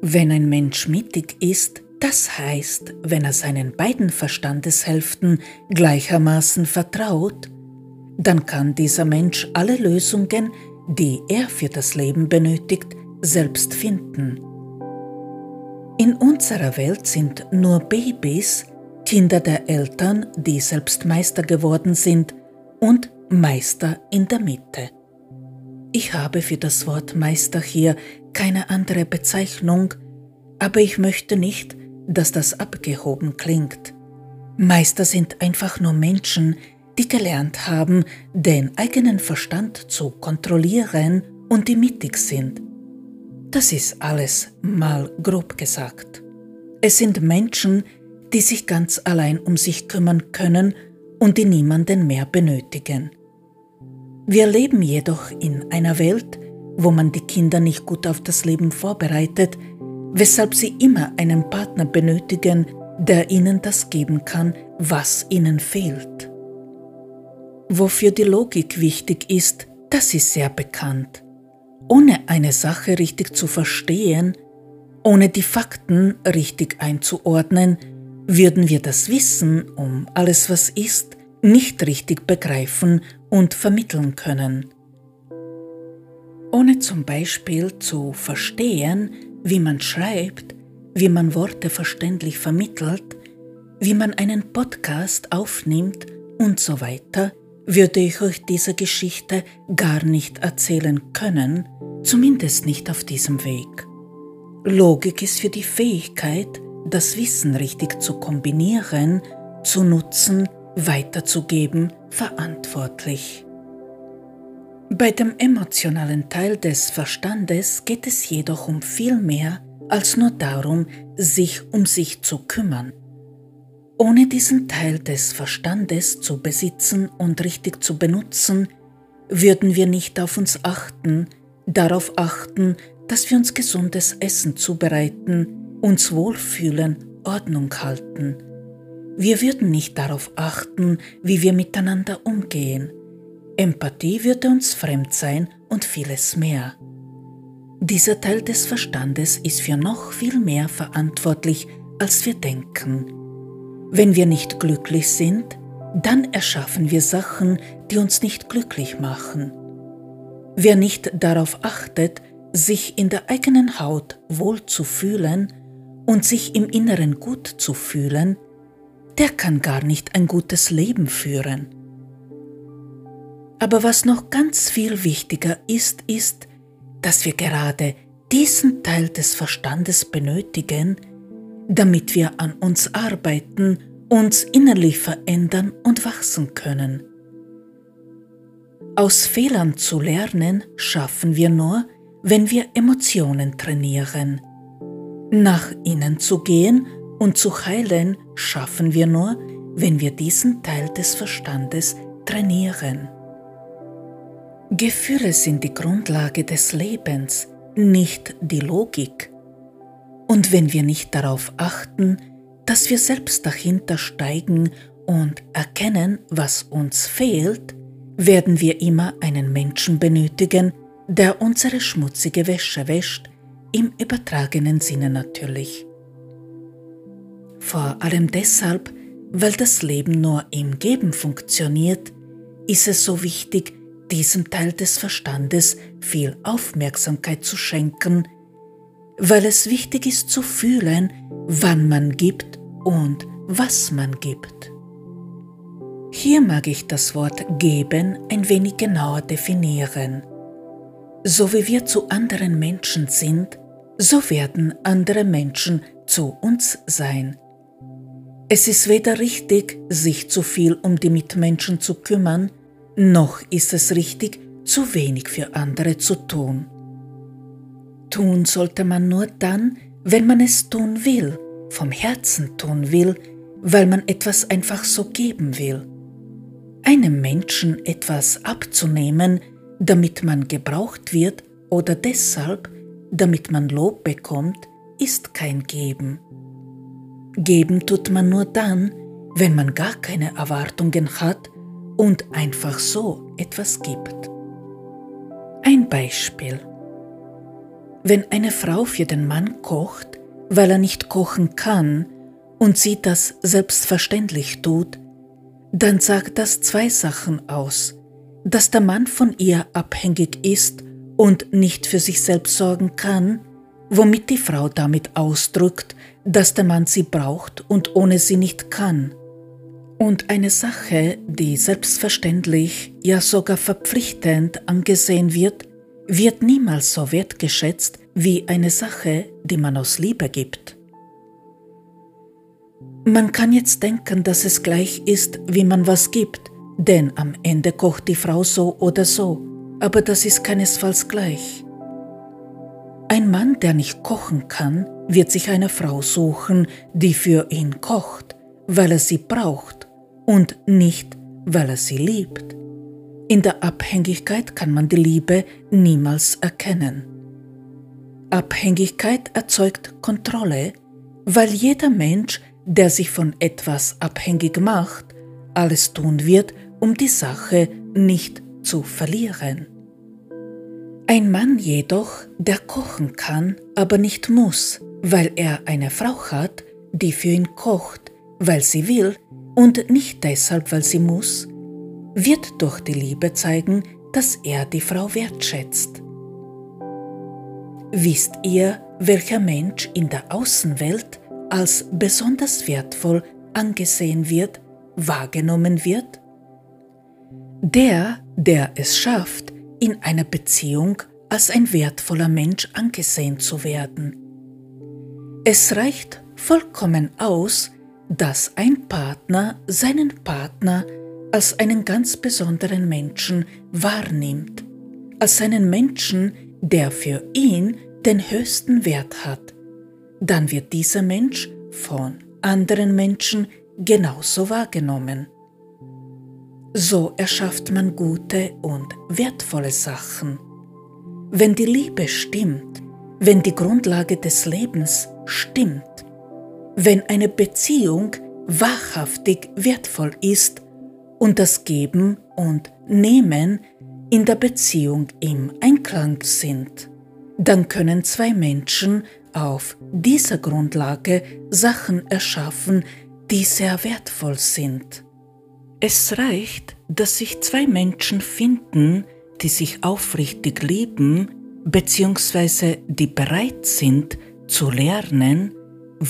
Wenn ein Mensch mittig ist, das heißt, wenn er seinen beiden Verstandeshälften gleichermaßen vertraut, dann kann dieser Mensch alle Lösungen, die er für das Leben benötigt, selbst finden. In unserer Welt sind nur Babys Kinder der Eltern, die selbst Meister geworden sind, und Meister in der Mitte. Ich habe für das Wort Meister hier keine andere Bezeichnung, aber ich möchte nicht, dass das abgehoben klingt. Meister sind einfach nur Menschen, die gelernt haben, den eigenen Verstand zu kontrollieren und die mittig sind. Das ist alles mal grob gesagt. Es sind Menschen, die sich ganz allein um sich kümmern können und die niemanden mehr benötigen. Wir leben jedoch in einer Welt, wo man die Kinder nicht gut auf das Leben vorbereitet, weshalb sie immer einen Partner benötigen, der ihnen das geben kann, was ihnen fehlt. Wofür die Logik wichtig ist, das ist sehr bekannt. Ohne eine Sache richtig zu verstehen, ohne die Fakten richtig einzuordnen, würden wir das Wissen um alles, was ist, nicht richtig begreifen und vermitteln können. Ohne zum Beispiel zu verstehen, wie man schreibt, wie man Worte verständlich vermittelt, wie man einen Podcast aufnimmt und so weiter, würde ich euch diese Geschichte gar nicht erzählen können, zumindest nicht auf diesem Weg. Logik ist für die Fähigkeit, das Wissen richtig zu kombinieren, zu nutzen, weiterzugeben, verantwortlich. Bei dem emotionalen Teil des Verstandes geht es jedoch um viel mehr als nur darum, sich um sich zu kümmern. Ohne diesen Teil des Verstandes zu besitzen und richtig zu benutzen, würden wir nicht auf uns achten, darauf achten, dass wir uns gesundes Essen zubereiten, uns wohlfühlen, Ordnung halten. Wir würden nicht darauf achten, wie wir miteinander umgehen. Empathie würde uns fremd sein und vieles mehr. Dieser Teil des Verstandes ist für noch viel mehr verantwortlich, als wir denken. Wenn wir nicht glücklich sind, dann erschaffen wir Sachen, die uns nicht glücklich machen. Wer nicht darauf achtet, sich in der eigenen Haut wohl zu fühlen und sich im Inneren gut zu fühlen, der kann gar nicht ein gutes Leben führen. Aber was noch ganz viel wichtiger ist, ist, dass wir gerade diesen Teil des Verstandes benötigen, damit wir an uns arbeiten, uns innerlich verändern und wachsen können. Aus Fehlern zu lernen schaffen wir nur, wenn wir Emotionen trainieren. Nach innen zu gehen und zu heilen schaffen wir nur, wenn wir diesen Teil des Verstandes trainieren. Gefühle sind die Grundlage des Lebens, nicht die Logik. Und wenn wir nicht darauf achten, dass wir selbst dahinter steigen und erkennen, was uns fehlt, werden wir immer einen Menschen benötigen, der unsere schmutzige Wäsche wäscht, im übertragenen Sinne natürlich. Vor allem deshalb, weil das Leben nur im Geben funktioniert, ist es so wichtig, diesem Teil des Verstandes viel Aufmerksamkeit zu schenken, weil es wichtig ist zu fühlen, wann man gibt und was man gibt. Hier mag ich das Wort geben ein wenig genauer definieren. So wie wir zu anderen Menschen sind, so werden andere Menschen zu uns sein. Es ist weder richtig, sich zu viel um die Mitmenschen zu kümmern, noch ist es richtig, zu wenig für andere zu tun. Tun sollte man nur dann, wenn man es tun will, vom Herzen tun will, weil man etwas einfach so geben will. Einem Menschen etwas abzunehmen, damit man gebraucht wird oder deshalb, damit man Lob bekommt, ist kein Geben. Geben tut man nur dann, wenn man gar keine Erwartungen hat und einfach so etwas gibt. Ein Beispiel. Wenn eine Frau für den Mann kocht, weil er nicht kochen kann und sie das selbstverständlich tut, dann sagt das zwei Sachen aus, dass der Mann von ihr abhängig ist und nicht für sich selbst sorgen kann, womit die Frau damit ausdrückt, dass der Mann sie braucht und ohne sie nicht kann. Und eine Sache, die selbstverständlich, ja sogar verpflichtend angesehen wird, wird niemals so wertgeschätzt wie eine Sache, die man aus Liebe gibt. Man kann jetzt denken, dass es gleich ist, wie man was gibt, denn am Ende kocht die Frau so oder so, aber das ist keinesfalls gleich. Ein Mann, der nicht kochen kann, wird sich eine Frau suchen, die für ihn kocht, weil er sie braucht und nicht, weil er sie liebt. In der Abhängigkeit kann man die Liebe niemals erkennen. Abhängigkeit erzeugt Kontrolle, weil jeder Mensch, der sich von etwas abhängig macht, alles tun wird, um die Sache nicht zu verlieren. Ein Mann jedoch, der kochen kann, aber nicht muss, weil er eine Frau hat, die für ihn kocht, weil sie will und nicht deshalb, weil sie muss, wird durch die Liebe zeigen, dass er die Frau wertschätzt. Wisst ihr, welcher Mensch in der Außenwelt als besonders wertvoll angesehen wird, wahrgenommen wird? Der, der es schafft, in einer Beziehung als ein wertvoller Mensch angesehen zu werden. Es reicht vollkommen aus, dass ein Partner seinen Partner als einen ganz besonderen Menschen wahrnimmt, als einen Menschen, der für ihn den höchsten Wert hat, dann wird dieser Mensch von anderen Menschen genauso wahrgenommen. So erschafft man gute und wertvolle Sachen. Wenn die Liebe stimmt, wenn die Grundlage des Lebens stimmt, wenn eine Beziehung wahrhaftig wertvoll ist und das Geben und Nehmen in der Beziehung im Einklang sind, dann können zwei Menschen auf dieser Grundlage Sachen erschaffen, die sehr wertvoll sind. Es reicht, dass sich zwei Menschen finden, die sich aufrichtig lieben, beziehungsweise die bereit sind zu lernen,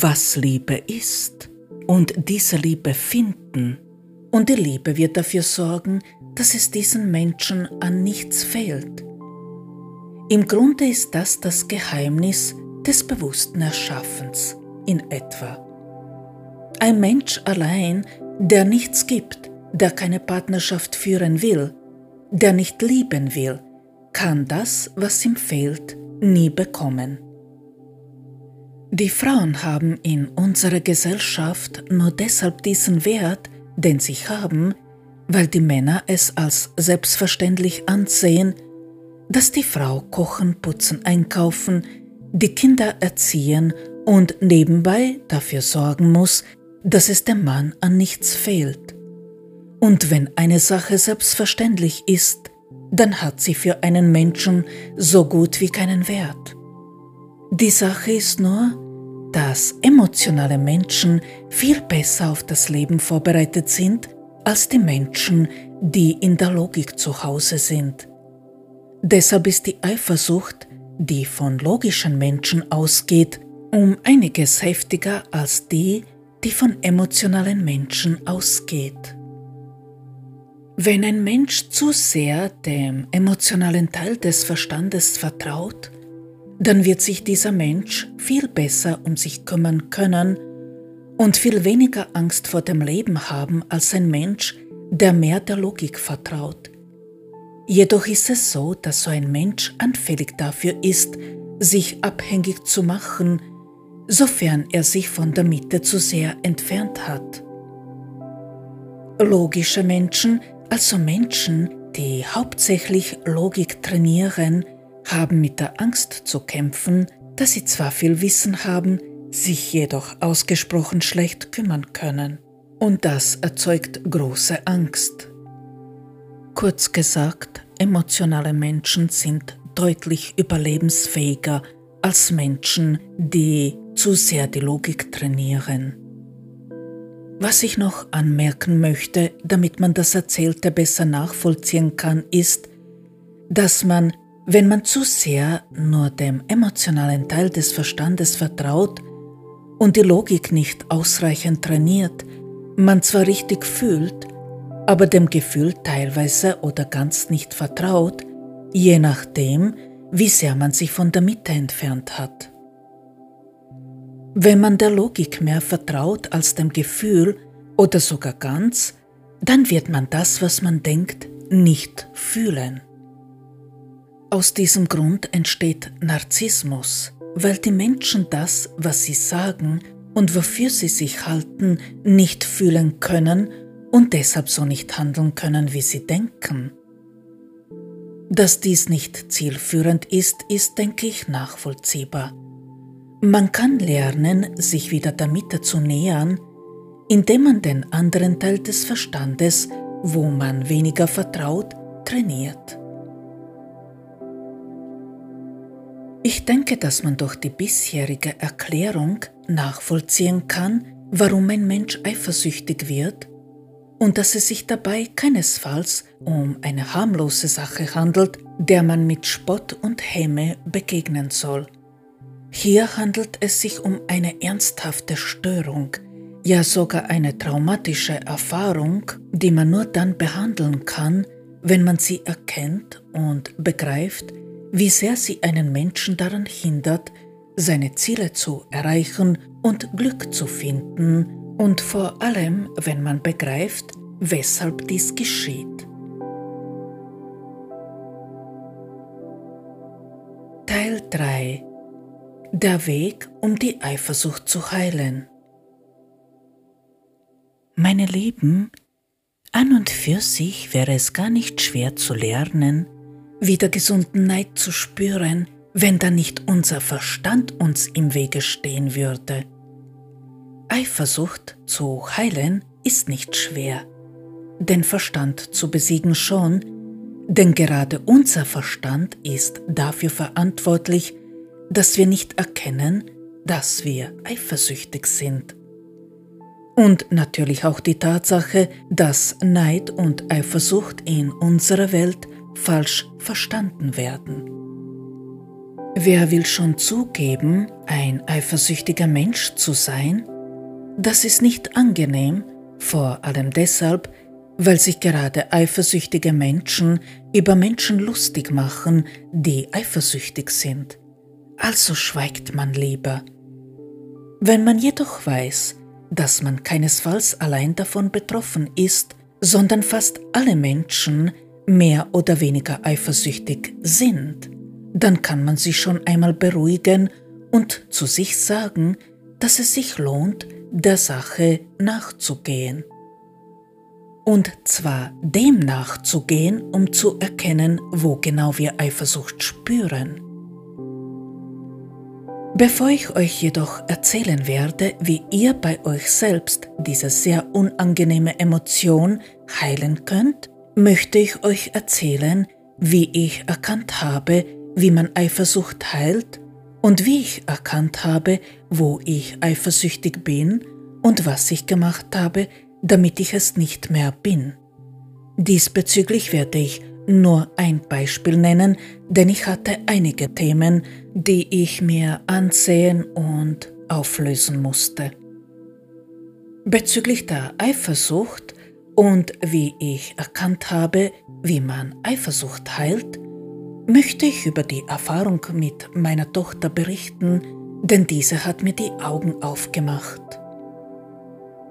was Liebe ist und diese Liebe finden. Und die Liebe wird dafür sorgen, dass es diesen Menschen an nichts fehlt. Im Grunde ist das das Geheimnis des bewussten Erschaffens in etwa. Ein Mensch allein, der nichts gibt, der keine Partnerschaft führen will, der nicht lieben will, kann das, was ihm fehlt, nie bekommen. Die Frauen haben in unserer Gesellschaft nur deshalb diesen Wert, den sie haben, weil die Männer es als selbstverständlich ansehen, dass die Frau kochen, putzen, einkaufen, die Kinder erziehen und nebenbei dafür sorgen muss, dass es dem Mann an nichts fehlt. Und wenn eine Sache selbstverständlich ist, dann hat sie für einen Menschen so gut wie keinen Wert. Die Sache ist nur, dass emotionale Menschen viel besser auf das Leben vorbereitet sind als die Menschen, die in der Logik zu Hause sind. Deshalb ist die Eifersucht, die von logischen Menschen ausgeht, um einiges heftiger als die, die von emotionalen Menschen ausgeht. Wenn ein Mensch zu sehr dem emotionalen Teil des Verstandes vertraut, dann wird sich dieser Mensch viel besser um sich kümmern können und viel weniger Angst vor dem Leben haben als ein Mensch, der mehr der Logik vertraut. Jedoch ist es so, dass so ein Mensch anfällig dafür ist, sich abhängig zu machen, sofern er sich von der Mitte zu sehr entfernt hat. Logische Menschen, also Menschen, die hauptsächlich Logik trainieren, haben mit der Angst zu kämpfen, dass sie zwar viel Wissen haben, sich jedoch ausgesprochen schlecht kümmern können. Und das erzeugt große Angst. Kurz gesagt, emotionale Menschen sind deutlich überlebensfähiger als Menschen, die zu sehr die Logik trainieren. Was ich noch anmerken möchte, damit man das Erzählte besser nachvollziehen kann, ist, dass man, wenn man zu sehr nur dem emotionalen Teil des Verstandes vertraut und die Logik nicht ausreichend trainiert, man zwar richtig fühlt, aber dem Gefühl teilweise oder ganz nicht vertraut, je nachdem, wie sehr man sich von der Mitte entfernt hat. Wenn man der Logik mehr vertraut als dem Gefühl oder sogar ganz, dann wird man das, was man denkt, nicht fühlen. Aus diesem Grund entsteht Narzissmus, weil die Menschen das, was sie sagen und wofür sie sich halten, nicht fühlen können und deshalb so nicht handeln können, wie sie denken. Dass dies nicht zielführend ist, ist, denke ich, nachvollziehbar. Man kann lernen, sich wieder der Mitte zu nähern, indem man den anderen Teil des Verstandes, wo man weniger vertraut, trainiert. Ich denke, dass man durch die bisherige Erklärung nachvollziehen kann, warum ein Mensch eifersüchtig wird und dass es sich dabei keinesfalls um eine harmlose Sache handelt, der man mit Spott und Häme begegnen soll. Hier handelt es sich um eine ernsthafte Störung, ja sogar eine traumatische Erfahrung, die man nur dann behandeln kann, wenn man sie erkennt und begreift, wie sehr sie einen Menschen daran hindert, seine Ziele zu erreichen und Glück zu finden, und vor allem, wenn man begreift, weshalb dies geschieht. Teil 3 Der Weg, um die Eifersucht zu heilen. Meine Lieben, an und für sich wäre es gar nicht schwer zu lernen, wieder gesunden Neid zu spüren, wenn da nicht unser Verstand uns im Wege stehen würde. Eifersucht zu heilen ist nicht schwer, den Verstand zu besiegen schon, denn gerade unser Verstand ist dafür verantwortlich, dass wir nicht erkennen, dass wir eifersüchtig sind. Und natürlich auch die Tatsache, dass Neid und Eifersucht in unserer Welt falsch verstanden werden. Wer will schon zugeben, ein eifersüchtiger Mensch zu sein? Das ist nicht angenehm, vor allem deshalb, weil sich gerade eifersüchtige Menschen über Menschen lustig machen, die eifersüchtig sind. Also schweigt man lieber. Wenn man jedoch weiß, dass man keinesfalls allein davon betroffen ist, sondern fast alle Menschen mehr oder weniger eifersüchtig sind, dann kann man sich schon einmal beruhigen und zu sich sagen, dass es sich lohnt, der Sache nachzugehen. Und zwar dem nachzugehen, um zu erkennen, wo genau wir Eifersucht spüren. Bevor ich euch jedoch erzählen werde, wie ihr bei euch selbst diese sehr unangenehme Emotion heilen könnt, möchte ich euch erzählen, wie ich erkannt habe, wie man Eifersucht heilt und wie ich erkannt habe, wo ich eifersüchtig bin und was ich gemacht habe, damit ich es nicht mehr bin. Diesbezüglich werde ich nur ein Beispiel nennen, denn ich hatte einige Themen, die ich mir ansehen und auflösen musste. Bezüglich der Eifersucht und wie ich erkannt habe, wie man Eifersucht heilt, möchte ich über die Erfahrung mit meiner Tochter berichten, denn diese hat mir die Augen aufgemacht.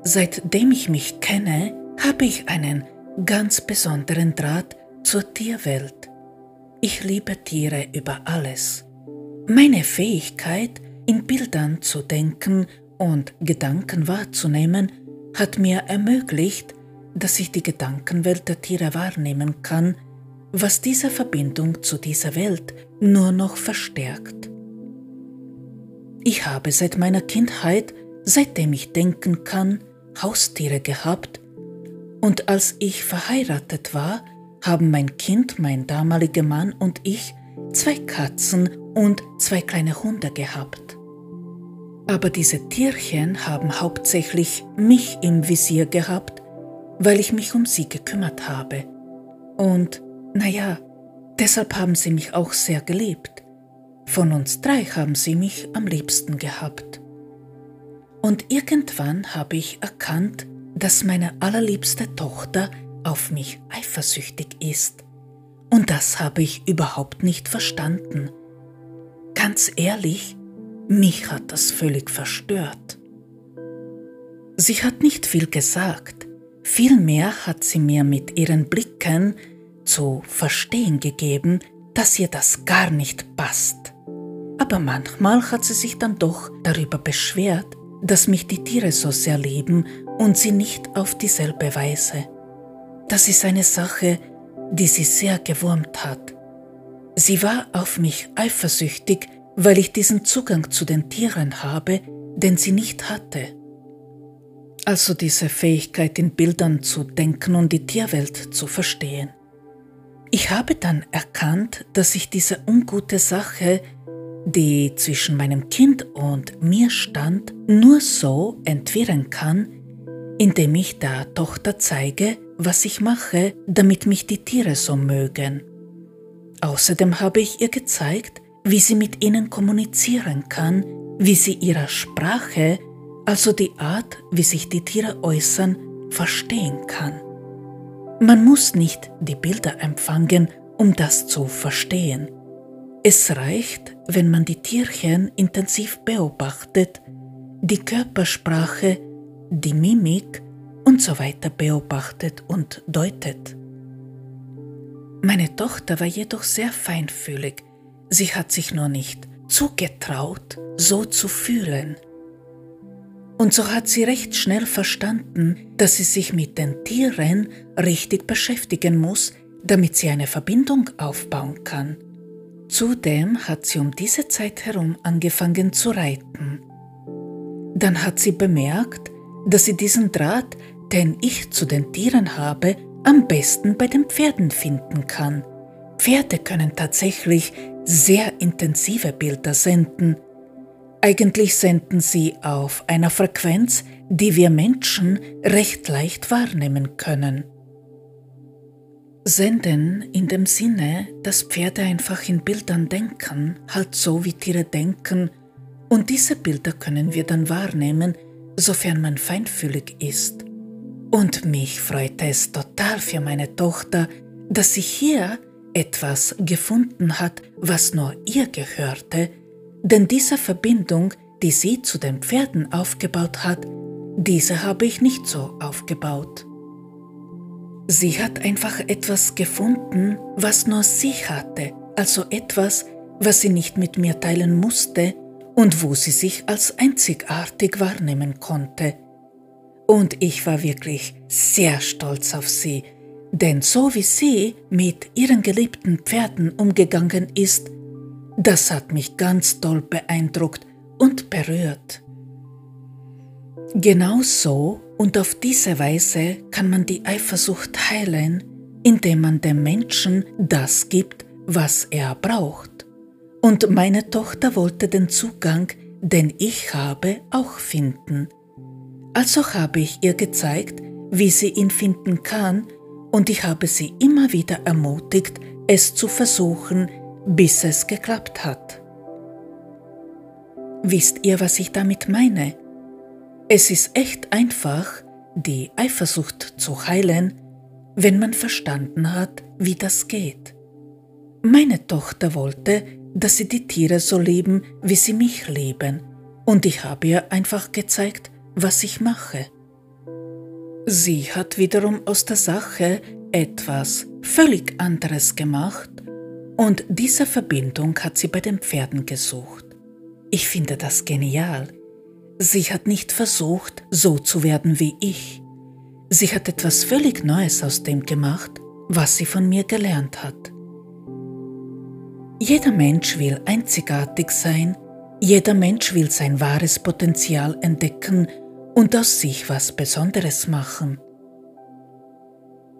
Seitdem ich mich kenne, habe ich einen ganz besonderen Draht zur Tierwelt. Ich liebe Tiere über alles. Meine Fähigkeit, in Bildern zu denken und Gedanken wahrzunehmen, hat mir ermöglicht, dass ich die Gedankenwelt der Tiere wahrnehmen kann, was diese Verbindung zu dieser Welt nur noch verstärkt. Ich habe seit meiner Kindheit, seitdem ich denken kann, Haustiere gehabt und als ich verheiratet war, haben mein Kind, mein damaliger Mann und ich zwei Katzen und zwei kleine Hunde gehabt. Aber diese Tierchen haben hauptsächlich mich im Visier gehabt, weil ich mich um sie gekümmert habe. Und naja, deshalb haben sie mich auch sehr geliebt. Von uns drei haben sie mich am liebsten gehabt. Und irgendwann habe ich erkannt, dass meine allerliebste Tochter auf mich eifersüchtig ist. Und das habe ich überhaupt nicht verstanden. Ganz ehrlich, mich hat das völlig verstört. Sie hat nicht viel gesagt, vielmehr hat sie mir mit ihren Blicken zu verstehen gegeben, dass ihr das gar nicht passt. Aber manchmal hat sie sich dann doch darüber beschwert, dass mich die Tiere so sehr lieben und sie nicht auf dieselbe Weise. Das ist eine Sache, die sie sehr gewurmt hat. Sie war auf mich eifersüchtig, weil ich diesen Zugang zu den Tieren habe, den sie nicht hatte. Also diese Fähigkeit in Bildern zu denken und die Tierwelt zu verstehen. Ich habe dann erkannt, dass ich diese ungute Sache, die zwischen meinem Kind und mir stand, nur so entwirren kann, indem ich der Tochter zeige, was ich mache, damit mich die Tiere so mögen. Außerdem habe ich ihr gezeigt, wie sie mit ihnen kommunizieren kann, wie sie ihrer Sprache, also die Art, wie sich die Tiere äußern, verstehen kann. Man muss nicht die Bilder empfangen, um das zu verstehen. Es reicht, wenn man die Tierchen intensiv beobachtet, die Körpersprache, die Mimik und so weiter beobachtet und deutet. Meine Tochter war jedoch sehr feinfühlig, sie hat sich nur nicht zugetraut, so zu fühlen. Und so hat sie recht schnell verstanden, dass sie sich mit den Tieren richtig beschäftigen muss, damit sie eine Verbindung aufbauen kann. Zudem hat sie um diese Zeit herum angefangen zu reiten. Dann hat sie bemerkt, dass sie diesen Draht, den ich zu den Tieren habe, am besten bei den Pferden finden kann. Pferde können tatsächlich sehr intensive Bilder senden, eigentlich senden sie auf einer Frequenz, die wir Menschen recht leicht wahrnehmen können. Senden in dem Sinne, dass Pferde einfach in Bildern denken, halt so wie Tiere denken, und diese Bilder können wir dann wahrnehmen, sofern man feinfühlig ist. Und mich freute es total für meine Tochter, dass sie hier etwas gefunden hat, was nur ihr gehörte, denn diese Verbindung, die sie zu den Pferden aufgebaut hat, diese habe ich nicht so aufgebaut. Sie hat einfach etwas gefunden, was nur sie hatte, also etwas, was sie nicht mit mir teilen musste und wo sie sich als einzigartig wahrnehmen konnte. Und ich war wirklich sehr stolz auf sie, denn so wie sie mit ihren geliebten Pferden umgegangen ist, das hat mich ganz doll beeindruckt und berührt. Genau so und auf diese Weise kann man die Eifersucht heilen, indem man dem Menschen das gibt, was er braucht. Und meine Tochter wollte den Zugang, den ich habe, auch finden. Also habe ich ihr gezeigt, wie sie ihn finden kann, und ich habe sie immer wieder ermutigt, es zu versuchen, bis es geklappt hat. Wisst ihr, was ich damit meine? Es ist echt einfach, die Eifersucht zu heilen, wenn man verstanden hat, wie das geht. Meine Tochter wollte, dass sie die Tiere so lieben, wie sie mich lieben, und ich habe ihr einfach gezeigt, was ich mache. Sie hat wiederum aus der Sache etwas völlig anderes gemacht und diese Verbindung hat sie bei den Pferden gesucht. Ich finde das genial. Sie hat nicht versucht, so zu werden wie ich. Sie hat etwas völlig Neues aus dem gemacht, was sie von mir gelernt hat. Jeder Mensch will einzigartig sein, jeder Mensch will sein wahres Potenzial entdecken und aus sich was Besonderes machen.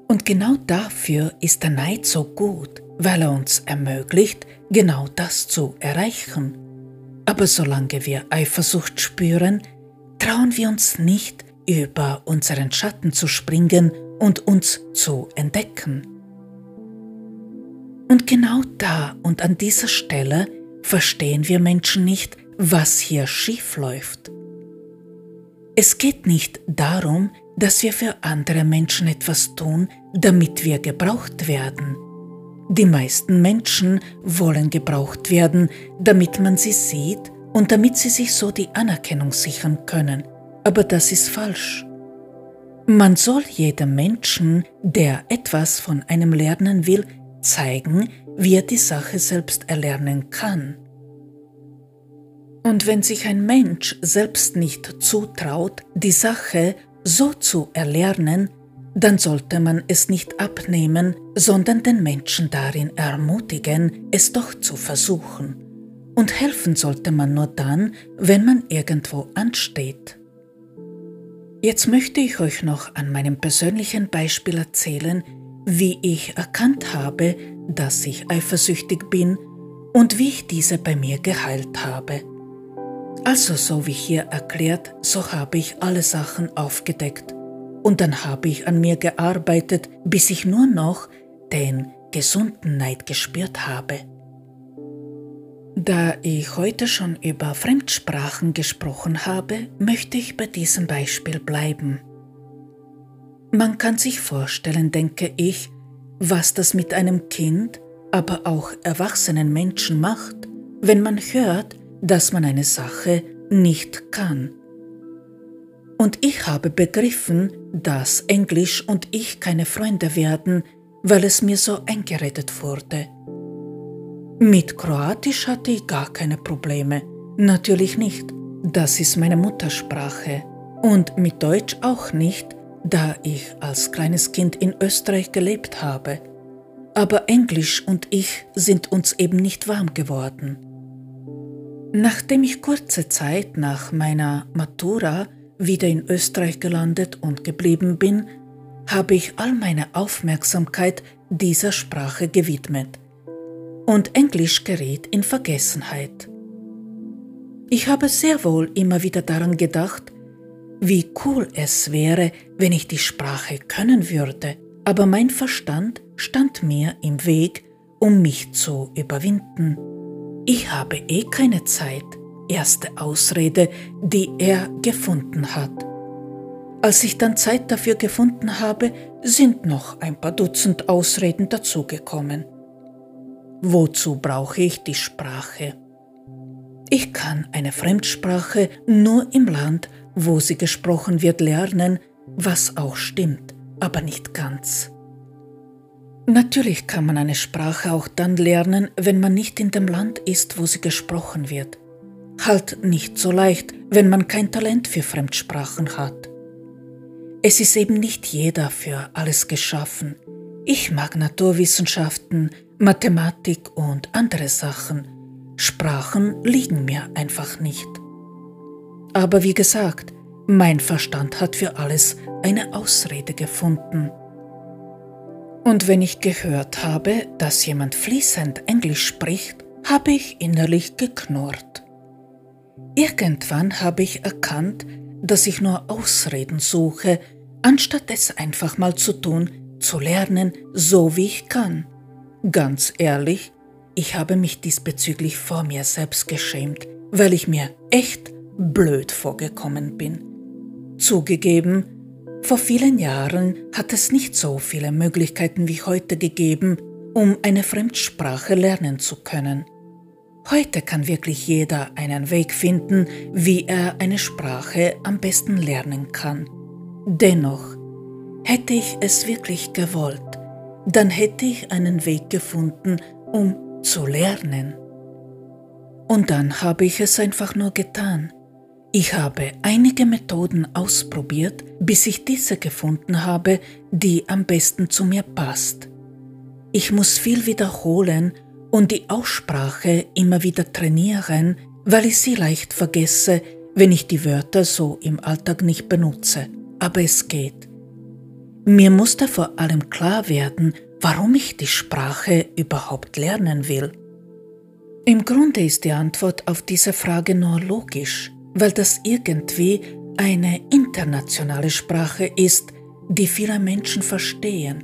Und genau dafür ist der Neid so gut, weil er uns ermöglicht, genau das zu erreichen. Aber solange wir Eifersucht spüren, trauen wir uns nicht, über unseren Schatten zu springen und uns zu entdecken. Und genau da und an dieser Stelle verstehen wir Menschen nicht, was hier schief läuft. Es geht nicht darum, dass wir für andere Menschen etwas tun, damit wir gebraucht werden. Die meisten Menschen wollen gebraucht werden, damit man sie sieht und damit sie sich so die Anerkennung sichern können. Aber das ist falsch. Man soll jedem Menschen, der etwas von einem lernen will, zeigen, wie er die Sache selbst erlernen kann. Und wenn sich ein Mensch selbst nicht zutraut, die Sache so zu erlernen, dann sollte man es nicht abnehmen, sondern den Menschen darin ermutigen, es doch zu versuchen. Und helfen sollte man nur dann, wenn man irgendwo ansteht. Jetzt möchte ich euch noch an meinem persönlichen Beispiel erzählen, wie ich erkannt habe, dass ich eifersüchtig bin und wie ich diese bei mir geheilt habe. Also so wie hier erklärt, so habe ich alle Sachen aufgedeckt und dann habe ich an mir gearbeitet, bis ich nur noch den gesunden Neid gespürt habe. Da ich heute schon über Fremdsprachen gesprochen habe, möchte ich bei diesem Beispiel bleiben. Man kann sich vorstellen, denke ich, was das mit einem Kind, aber auch erwachsenen Menschen macht, wenn man hört, dass man eine Sache nicht kann. Und ich habe begriffen, dass Englisch und ich keine Freunde werden, weil es mir so eingeredet wurde. Mit Kroatisch hatte ich gar keine Probleme. Natürlich nicht. Das ist meine Muttersprache. Und mit Deutsch auch nicht, da ich als kleines Kind in Österreich gelebt habe. Aber Englisch und ich sind uns eben nicht warm geworden. Nachdem ich kurze Zeit nach meiner Matura wieder in Österreich gelandet und geblieben bin, habe ich all meine Aufmerksamkeit dieser Sprache gewidmet. Und Englisch gerät in Vergessenheit. Ich habe sehr wohl immer wieder daran gedacht, wie cool es wäre, wenn ich die Sprache können würde, aber mein Verstand stand mir im Weg, um mich zu überwinden. Ich habe eh keine Zeit, erste Ausrede, die er gefunden hat. Als ich dann Zeit dafür gefunden habe, sind noch ein paar Dutzend Ausreden dazugekommen. Wozu brauche ich die Sprache? Ich kann eine Fremdsprache nur im Land, wo sie gesprochen wird, lernen, was auch stimmt, aber nicht ganz. Natürlich kann man eine Sprache auch dann lernen, wenn man nicht in dem Land ist, wo sie gesprochen wird. Halt nicht so leicht, wenn man kein Talent für Fremdsprachen hat. Es ist eben nicht jeder für alles geschaffen. Ich mag Naturwissenschaften, Mathematik und andere Sachen. Sprachen liegen mir einfach nicht. Aber wie gesagt, mein Verstand hat für alles eine Ausrede gefunden. Und wenn ich gehört habe, dass jemand fließend Englisch spricht, habe ich innerlich geknurrt. Irgendwann habe ich erkannt, dass ich nur Ausreden suche, anstatt es einfach mal zu tun, zu lernen, so wie ich kann. Ganz ehrlich, ich habe mich diesbezüglich vor mir selbst geschämt, weil ich mir echt blöd vorgekommen bin. Zugegeben, vor vielen Jahren hat es nicht so viele Möglichkeiten wie heute gegeben, um eine Fremdsprache lernen zu können. Heute kann wirklich jeder einen Weg finden, wie er eine Sprache am besten lernen kann. Dennoch, hätte ich es wirklich gewollt, dann hätte ich einen Weg gefunden, um zu lernen. Und dann habe ich es einfach nur getan. Ich habe einige Methoden ausprobiert, bis ich diese gefunden habe, die am besten zu mir passt. Ich muss viel wiederholen und die Aussprache immer wieder trainieren, weil ich sie leicht vergesse, wenn ich die Wörter so im Alltag nicht benutze. Aber es geht. Mir musste vor allem klar werden, warum ich die Sprache überhaupt lernen will. Im Grunde ist die Antwort auf diese Frage nur logisch weil das irgendwie eine internationale Sprache ist, die viele Menschen verstehen.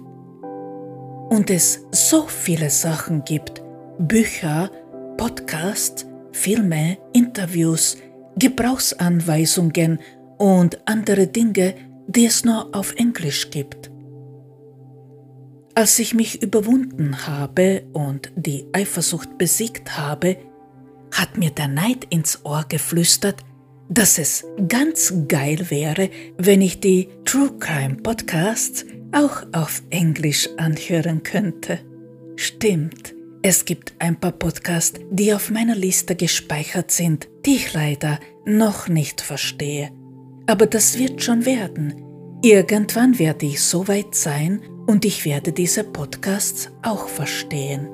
Und es so viele Sachen gibt, Bücher, Podcasts, Filme, Interviews, Gebrauchsanweisungen und andere Dinge, die es nur auf Englisch gibt. Als ich mich überwunden habe und die Eifersucht besiegt habe, hat mir der Neid ins Ohr geflüstert, dass es ganz geil wäre, wenn ich die True Crime Podcasts auch auf Englisch anhören könnte. Stimmt, es gibt ein paar Podcasts, die auf meiner Liste gespeichert sind, die ich leider noch nicht verstehe. Aber das wird schon werden. Irgendwann werde ich so weit sein und ich werde diese Podcasts auch verstehen.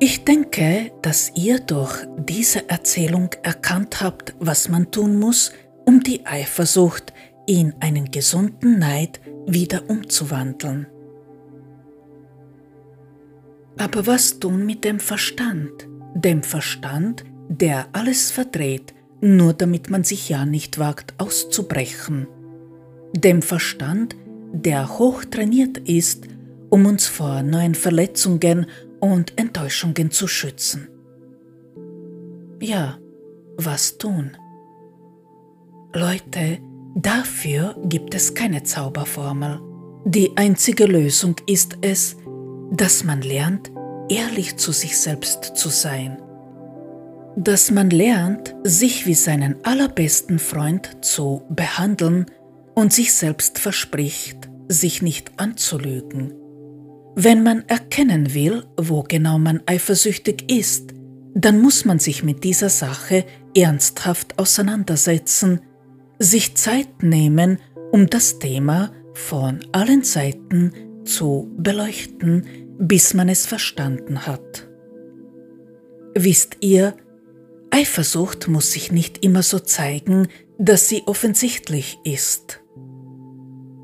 Ich denke, dass ihr durch diese Erzählung erkannt habt, was man tun muss, um die Eifersucht in einen gesunden Neid wieder umzuwandeln. Aber was tun mit dem Verstand? Dem Verstand, der alles verdreht, nur damit man sich ja nicht wagt auszubrechen. Dem Verstand, der hoch trainiert ist, um uns vor neuen Verletzungen und Enttäuschungen zu schützen. Ja, was tun? Leute, dafür gibt es keine Zauberformel. Die einzige Lösung ist es, dass man lernt, ehrlich zu sich selbst zu sein. dass man lernt, sich wie seinen allerbesten Freund zu behandeln und sich selbst verspricht, sich nicht anzulügen. Wenn man erkennen will, wo genau man eifersüchtig ist, dann muss man sich mit dieser Sache ernsthaft auseinandersetzen, sich Zeit nehmen, um das Thema von allen Seiten zu beleuchten, bis man es verstanden hat. Wisst ihr, Eifersucht muss sich nicht immer so zeigen, dass sie offensichtlich ist.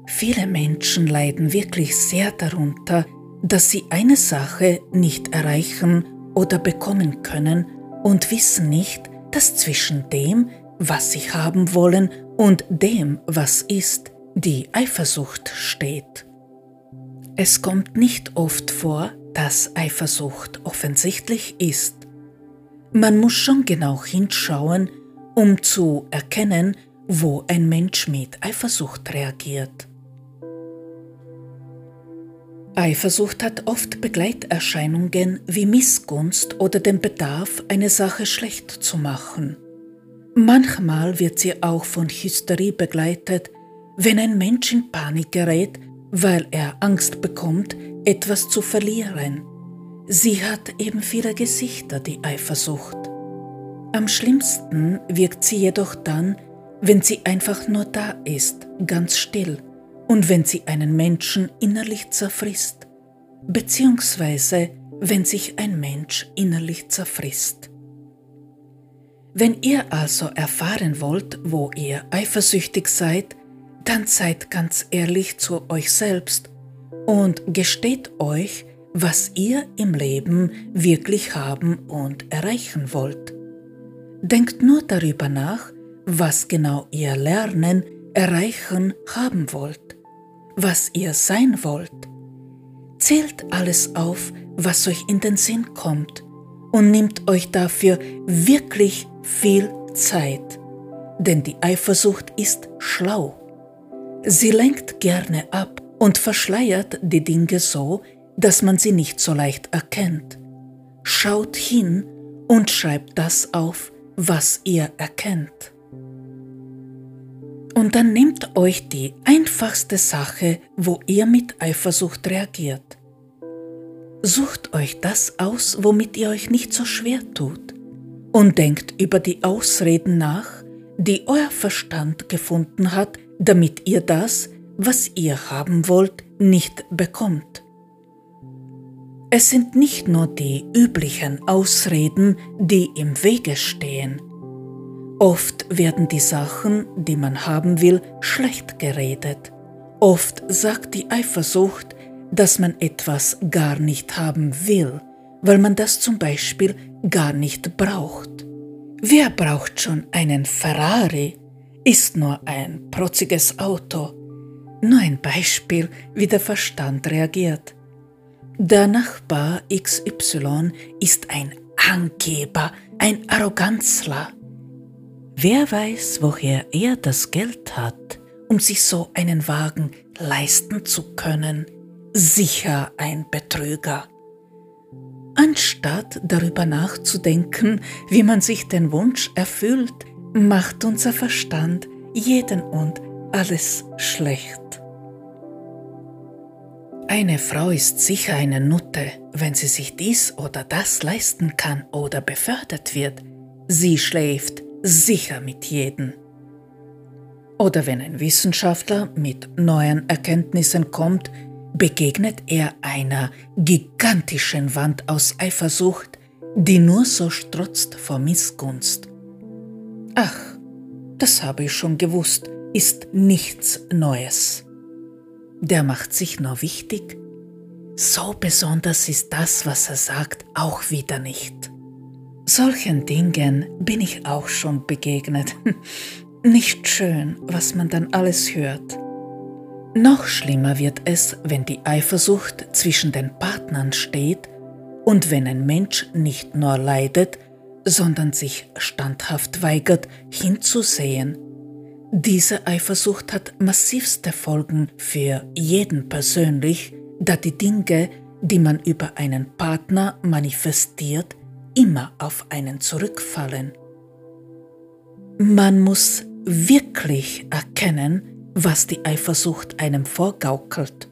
Viele Menschen leiden wirklich sehr darunter, dass sie eine Sache nicht erreichen oder bekommen können und wissen nicht, dass zwischen dem, was sie haben wollen, und dem, was ist, die Eifersucht steht. Es kommt nicht oft vor, dass Eifersucht offensichtlich ist. Man muss schon genau hinschauen, um zu erkennen, wo ein Mensch mit Eifersucht reagiert. Eifersucht hat oft Begleiterscheinungen wie Missgunst oder den Bedarf, eine Sache schlecht zu machen. Manchmal wird sie auch von Hysterie begleitet, wenn ein Mensch in Panik gerät, weil er Angst bekommt, etwas zu verlieren. Sie hat eben viele Gesichter, die Eifersucht. Am schlimmsten wirkt sie jedoch dann, wenn sie einfach nur da ist, ganz still und wenn sie einen Menschen innerlich zerfrisst, beziehungsweise wenn sich ein Mensch innerlich zerfrisst. Wenn ihr also erfahren wollt, wo ihr eifersüchtig seid, dann seid ganz ehrlich zu euch selbst und gesteht euch, was ihr im Leben wirklich haben und erreichen wollt. Denkt nur darüber nach, was genau ihr lernen, erreichen, haben wollt was ihr sein wollt. Zählt alles auf, was euch in den Sinn kommt und nehmt euch dafür wirklich viel Zeit, denn die Eifersucht ist schlau. Sie lenkt gerne ab und verschleiert die Dinge so, dass man sie nicht so leicht erkennt. Schaut hin und schreibt das auf, was ihr erkennt. Und dann nehmt euch die einfachste Sache, wo ihr mit Eifersucht reagiert. Sucht euch das aus, womit ihr euch nicht so schwer tut. Und denkt über die Ausreden nach, die euer Verstand gefunden hat, damit ihr das, was ihr haben wollt, nicht bekommt. Es sind nicht nur die üblichen Ausreden, die im Wege stehen, Oft werden die Sachen, die man haben will, schlecht geredet. Oft sagt die Eifersucht, dass man etwas gar nicht haben will, weil man das zum Beispiel gar nicht braucht. Wer braucht schon einen Ferrari? Ist nur ein protziges Auto. Nur ein Beispiel, wie der Verstand reagiert. Der Nachbar XY ist ein Angeber, ein Arroganzler. Wer weiß, woher er das Geld hat, um sich so einen Wagen leisten zu können? Sicher ein Betrüger. Anstatt darüber nachzudenken, wie man sich den Wunsch erfüllt, macht unser Verstand jeden und alles schlecht. Eine Frau ist sicher eine Nutte, wenn sie sich dies oder das leisten kann oder befördert wird. Sie schläft sicher mit jedem. Oder wenn ein Wissenschaftler mit neuen Erkenntnissen kommt, begegnet er einer gigantischen Wand aus Eifersucht, die nur so strotzt vor Missgunst. Ach, das habe ich schon gewusst, ist nichts Neues. Der macht sich nur wichtig. So besonders ist das, was er sagt, auch wieder nicht. Solchen Dingen bin ich auch schon begegnet. Nicht schön, was man dann alles hört. Noch schlimmer wird es, wenn die Eifersucht zwischen den Partnern steht und wenn ein Mensch nicht nur leidet, sondern sich standhaft weigert, hinzusehen. Diese Eifersucht hat massivste Folgen für jeden persönlich, da die Dinge, die man über einen Partner manifestiert, immer auf einen zurückfallen. Man muss wirklich erkennen, was die Eifersucht einem vorgaukelt.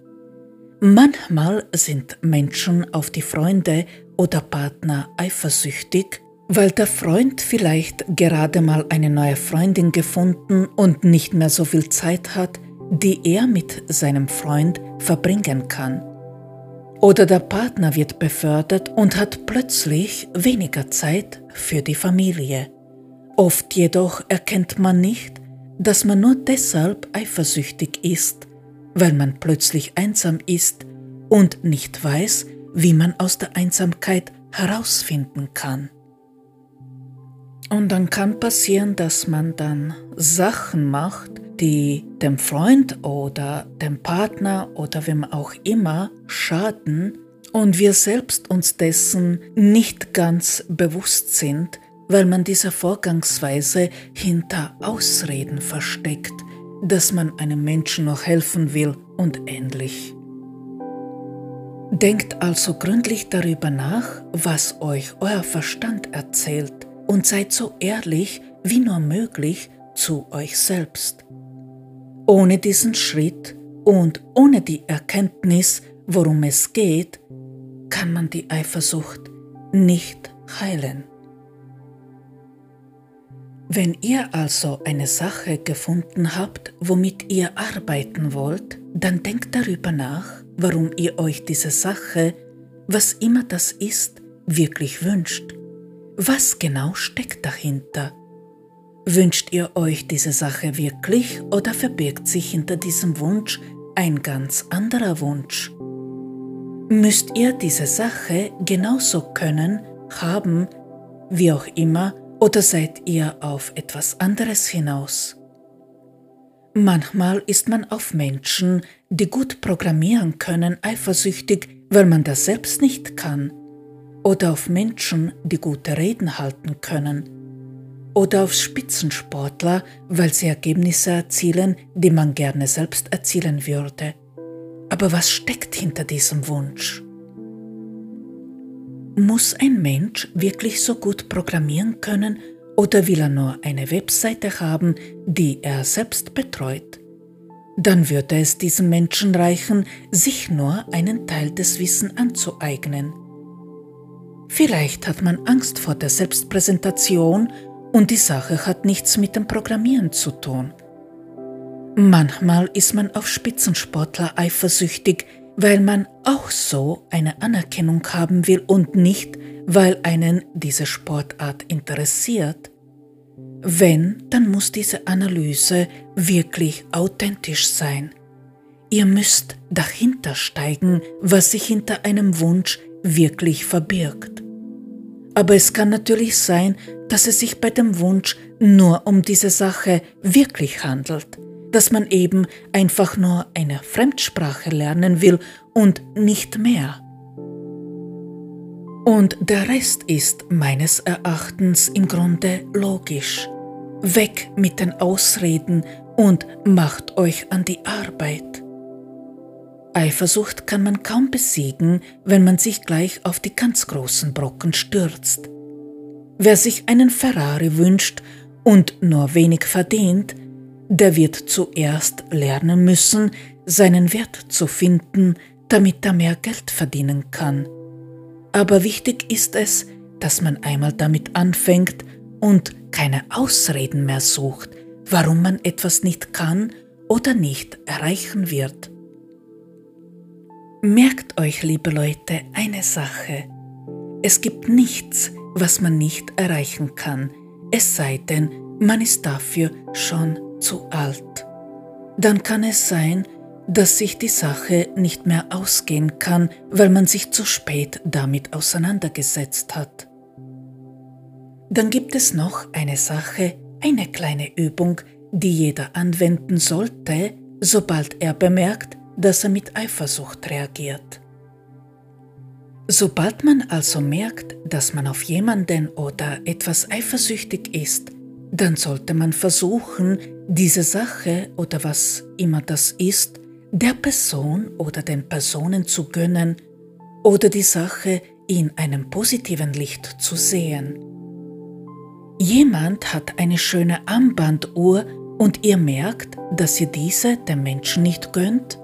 Manchmal sind Menschen auf die Freunde oder Partner eifersüchtig, weil der Freund vielleicht gerade mal eine neue Freundin gefunden und nicht mehr so viel Zeit hat, die er mit seinem Freund verbringen kann. Oder der Partner wird befördert und hat plötzlich weniger Zeit für die Familie. Oft jedoch erkennt man nicht, dass man nur deshalb eifersüchtig ist, weil man plötzlich einsam ist und nicht weiß, wie man aus der Einsamkeit herausfinden kann. Und dann kann passieren, dass man dann Sachen macht, die dem Freund oder dem Partner oder wem auch immer schaden und wir selbst uns dessen nicht ganz bewusst sind, weil man diese Vorgangsweise hinter Ausreden versteckt, dass man einem Menschen noch helfen will und ähnlich. Denkt also gründlich darüber nach, was euch euer Verstand erzählt und seid so ehrlich wie nur möglich zu euch selbst. Ohne diesen Schritt und ohne die Erkenntnis, worum es geht, kann man die Eifersucht nicht heilen. Wenn ihr also eine Sache gefunden habt, womit ihr arbeiten wollt, dann denkt darüber nach, warum ihr euch diese Sache, was immer das ist, wirklich wünscht. Was genau steckt dahinter? Wünscht ihr euch diese Sache wirklich oder verbirgt sich hinter diesem Wunsch ein ganz anderer Wunsch? Müsst ihr diese Sache genauso können, haben, wie auch immer, oder seid ihr auf etwas anderes hinaus? Manchmal ist man auf Menschen, die gut programmieren können, eifersüchtig, weil man das selbst nicht kann. Oder auf Menschen, die gute Reden halten können oder auf Spitzensportler, weil sie Ergebnisse erzielen, die man gerne selbst erzielen würde. Aber was steckt hinter diesem Wunsch? Muss ein Mensch wirklich so gut programmieren können oder will er nur eine Webseite haben, die er selbst betreut? Dann würde es diesem Menschen reichen, sich nur einen Teil des Wissens anzueignen. Vielleicht hat man Angst vor der Selbstpräsentation und die Sache hat nichts mit dem Programmieren zu tun. Manchmal ist man auf Spitzensportler eifersüchtig, weil man auch so eine Anerkennung haben will und nicht, weil einen diese Sportart interessiert. Wenn, dann muss diese Analyse wirklich authentisch sein. Ihr müsst dahinter steigen, was sich hinter einem Wunsch wirklich verbirgt. Aber es kann natürlich sein, dass es sich bei dem Wunsch nur um diese Sache wirklich handelt, dass man eben einfach nur eine Fremdsprache lernen will und nicht mehr. Und der Rest ist meines Erachtens im Grunde logisch. Weg mit den Ausreden und macht euch an die Arbeit. Eifersucht kann man kaum besiegen, wenn man sich gleich auf die ganz großen Brocken stürzt. Wer sich einen Ferrari wünscht und nur wenig verdient, der wird zuerst lernen müssen, seinen Wert zu finden, damit er mehr Geld verdienen kann. Aber wichtig ist es, dass man einmal damit anfängt und keine Ausreden mehr sucht, warum man etwas nicht kann oder nicht erreichen wird. Merkt euch, liebe Leute, eine Sache. Es gibt nichts, was man nicht erreichen kann, es sei denn, man ist dafür schon zu alt. Dann kann es sein, dass sich die Sache nicht mehr ausgehen kann, weil man sich zu spät damit auseinandergesetzt hat. Dann gibt es noch eine Sache, eine kleine Übung, die jeder anwenden sollte, sobald er bemerkt, dass er mit Eifersucht reagiert. Sobald man also merkt, dass man auf jemanden oder etwas eifersüchtig ist, dann sollte man versuchen, diese Sache oder was immer das ist, der Person oder den Personen zu gönnen oder die Sache in einem positiven Licht zu sehen. Jemand hat eine schöne Armbanduhr und ihr merkt, dass ihr diese dem Menschen nicht gönnt,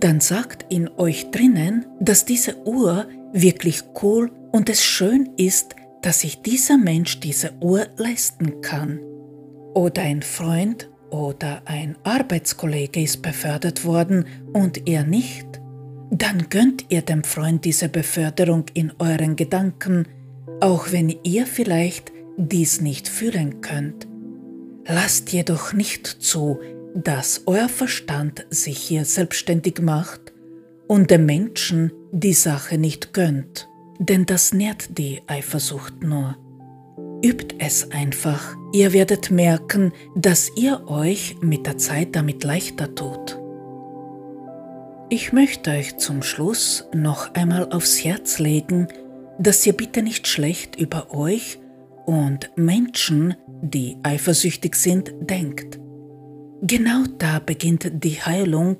dann sagt in euch drinnen, dass diese Uhr wirklich cool und es schön ist, dass sich dieser Mensch diese Uhr leisten kann. Oder ein Freund oder ein Arbeitskollege ist befördert worden und ihr nicht, dann gönnt ihr dem Freund diese Beförderung in euren Gedanken, auch wenn ihr vielleicht dies nicht fühlen könnt. Lasst jedoch nicht zu, dass euer Verstand sich hier selbstständig macht und dem Menschen die Sache nicht gönnt, denn das nährt die Eifersucht nur. Übt es einfach, ihr werdet merken, dass ihr euch mit der Zeit damit leichter tut. Ich möchte euch zum Schluss noch einmal aufs Herz legen, dass ihr bitte nicht schlecht über euch und Menschen, die eifersüchtig sind, denkt. Genau da beginnt die Heilung,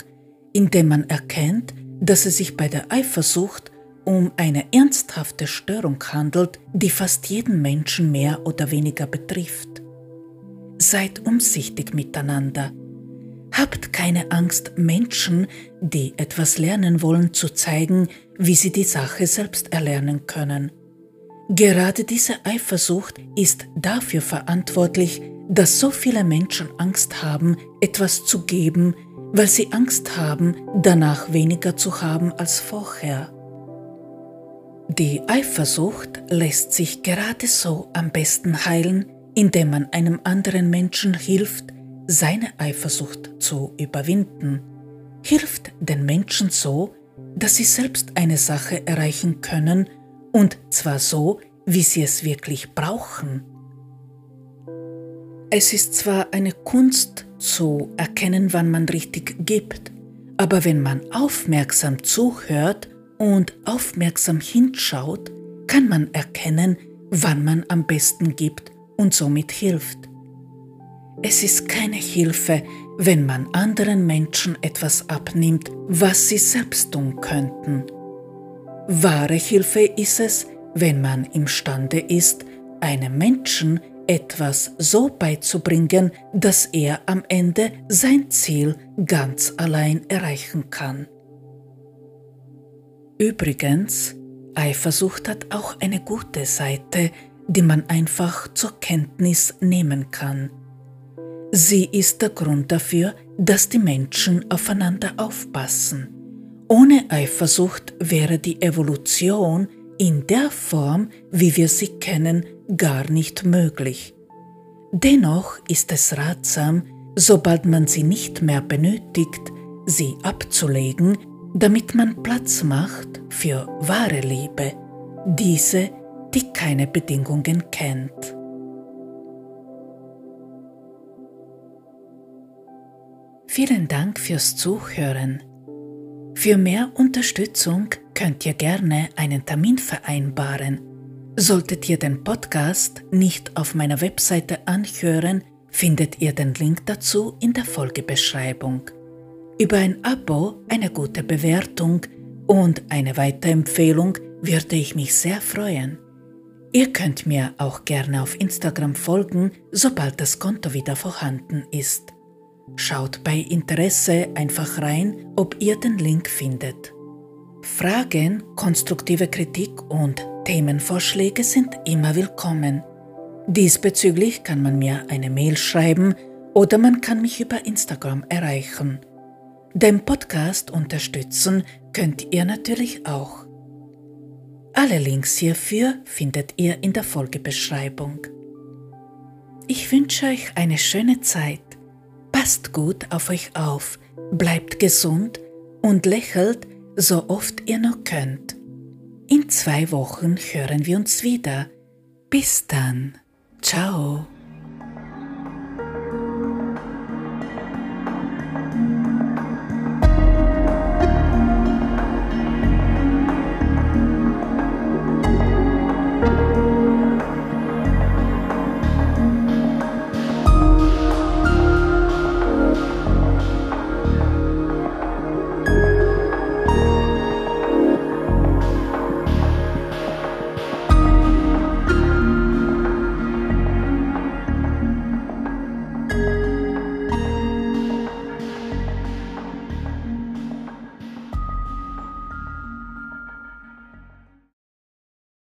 indem man erkennt, dass es sich bei der Eifersucht um eine ernsthafte Störung handelt, die fast jeden Menschen mehr oder weniger betrifft. Seid umsichtig miteinander. Habt keine Angst, Menschen, die etwas lernen wollen, zu zeigen, wie sie die Sache selbst erlernen können. Gerade diese Eifersucht ist dafür verantwortlich, dass so viele Menschen Angst haben, etwas zu geben, weil sie Angst haben, danach weniger zu haben als vorher. Die Eifersucht lässt sich gerade so am besten heilen, indem man einem anderen Menschen hilft, seine Eifersucht zu überwinden, hilft den Menschen so, dass sie selbst eine Sache erreichen können, und zwar so, wie sie es wirklich brauchen. Es ist zwar eine Kunst zu erkennen, wann man richtig gibt, aber wenn man aufmerksam zuhört und aufmerksam hinschaut, kann man erkennen, wann man am besten gibt und somit hilft. Es ist keine Hilfe, wenn man anderen Menschen etwas abnimmt, was sie selbst tun könnten. Wahre Hilfe ist es, wenn man imstande ist, einem Menschen etwas so beizubringen, dass er am Ende sein Ziel ganz allein erreichen kann. Übrigens, Eifersucht hat auch eine gute Seite, die man einfach zur Kenntnis nehmen kann. Sie ist der Grund dafür, dass die Menschen aufeinander aufpassen. Ohne Eifersucht wäre die Evolution in der Form, wie wir sie kennen, gar nicht möglich. Dennoch ist es ratsam, sobald man sie nicht mehr benötigt, sie abzulegen, damit man Platz macht für wahre Liebe, diese, die keine Bedingungen kennt. Vielen Dank fürs Zuhören. Für mehr Unterstützung könnt ihr gerne einen Termin vereinbaren. Solltet ihr den Podcast nicht auf meiner Webseite anhören, findet ihr den Link dazu in der Folgebeschreibung. Über ein Abo, eine gute Bewertung und eine Weiterempfehlung würde ich mich sehr freuen. Ihr könnt mir auch gerne auf Instagram folgen, sobald das Konto wieder vorhanden ist. Schaut bei Interesse einfach rein, ob ihr den Link findet. Fragen, konstruktive Kritik und Themenvorschläge sind immer willkommen. Diesbezüglich kann man mir eine Mail schreiben oder man kann mich über Instagram erreichen. Den Podcast unterstützen könnt ihr natürlich auch. Alle Links hierfür findet ihr in der Folgebeschreibung. Ich wünsche euch eine schöne Zeit Passt gut auf euch auf, bleibt gesund und lächelt so oft ihr noch könnt. In zwei Wochen hören wir uns wieder. Bis dann. Ciao.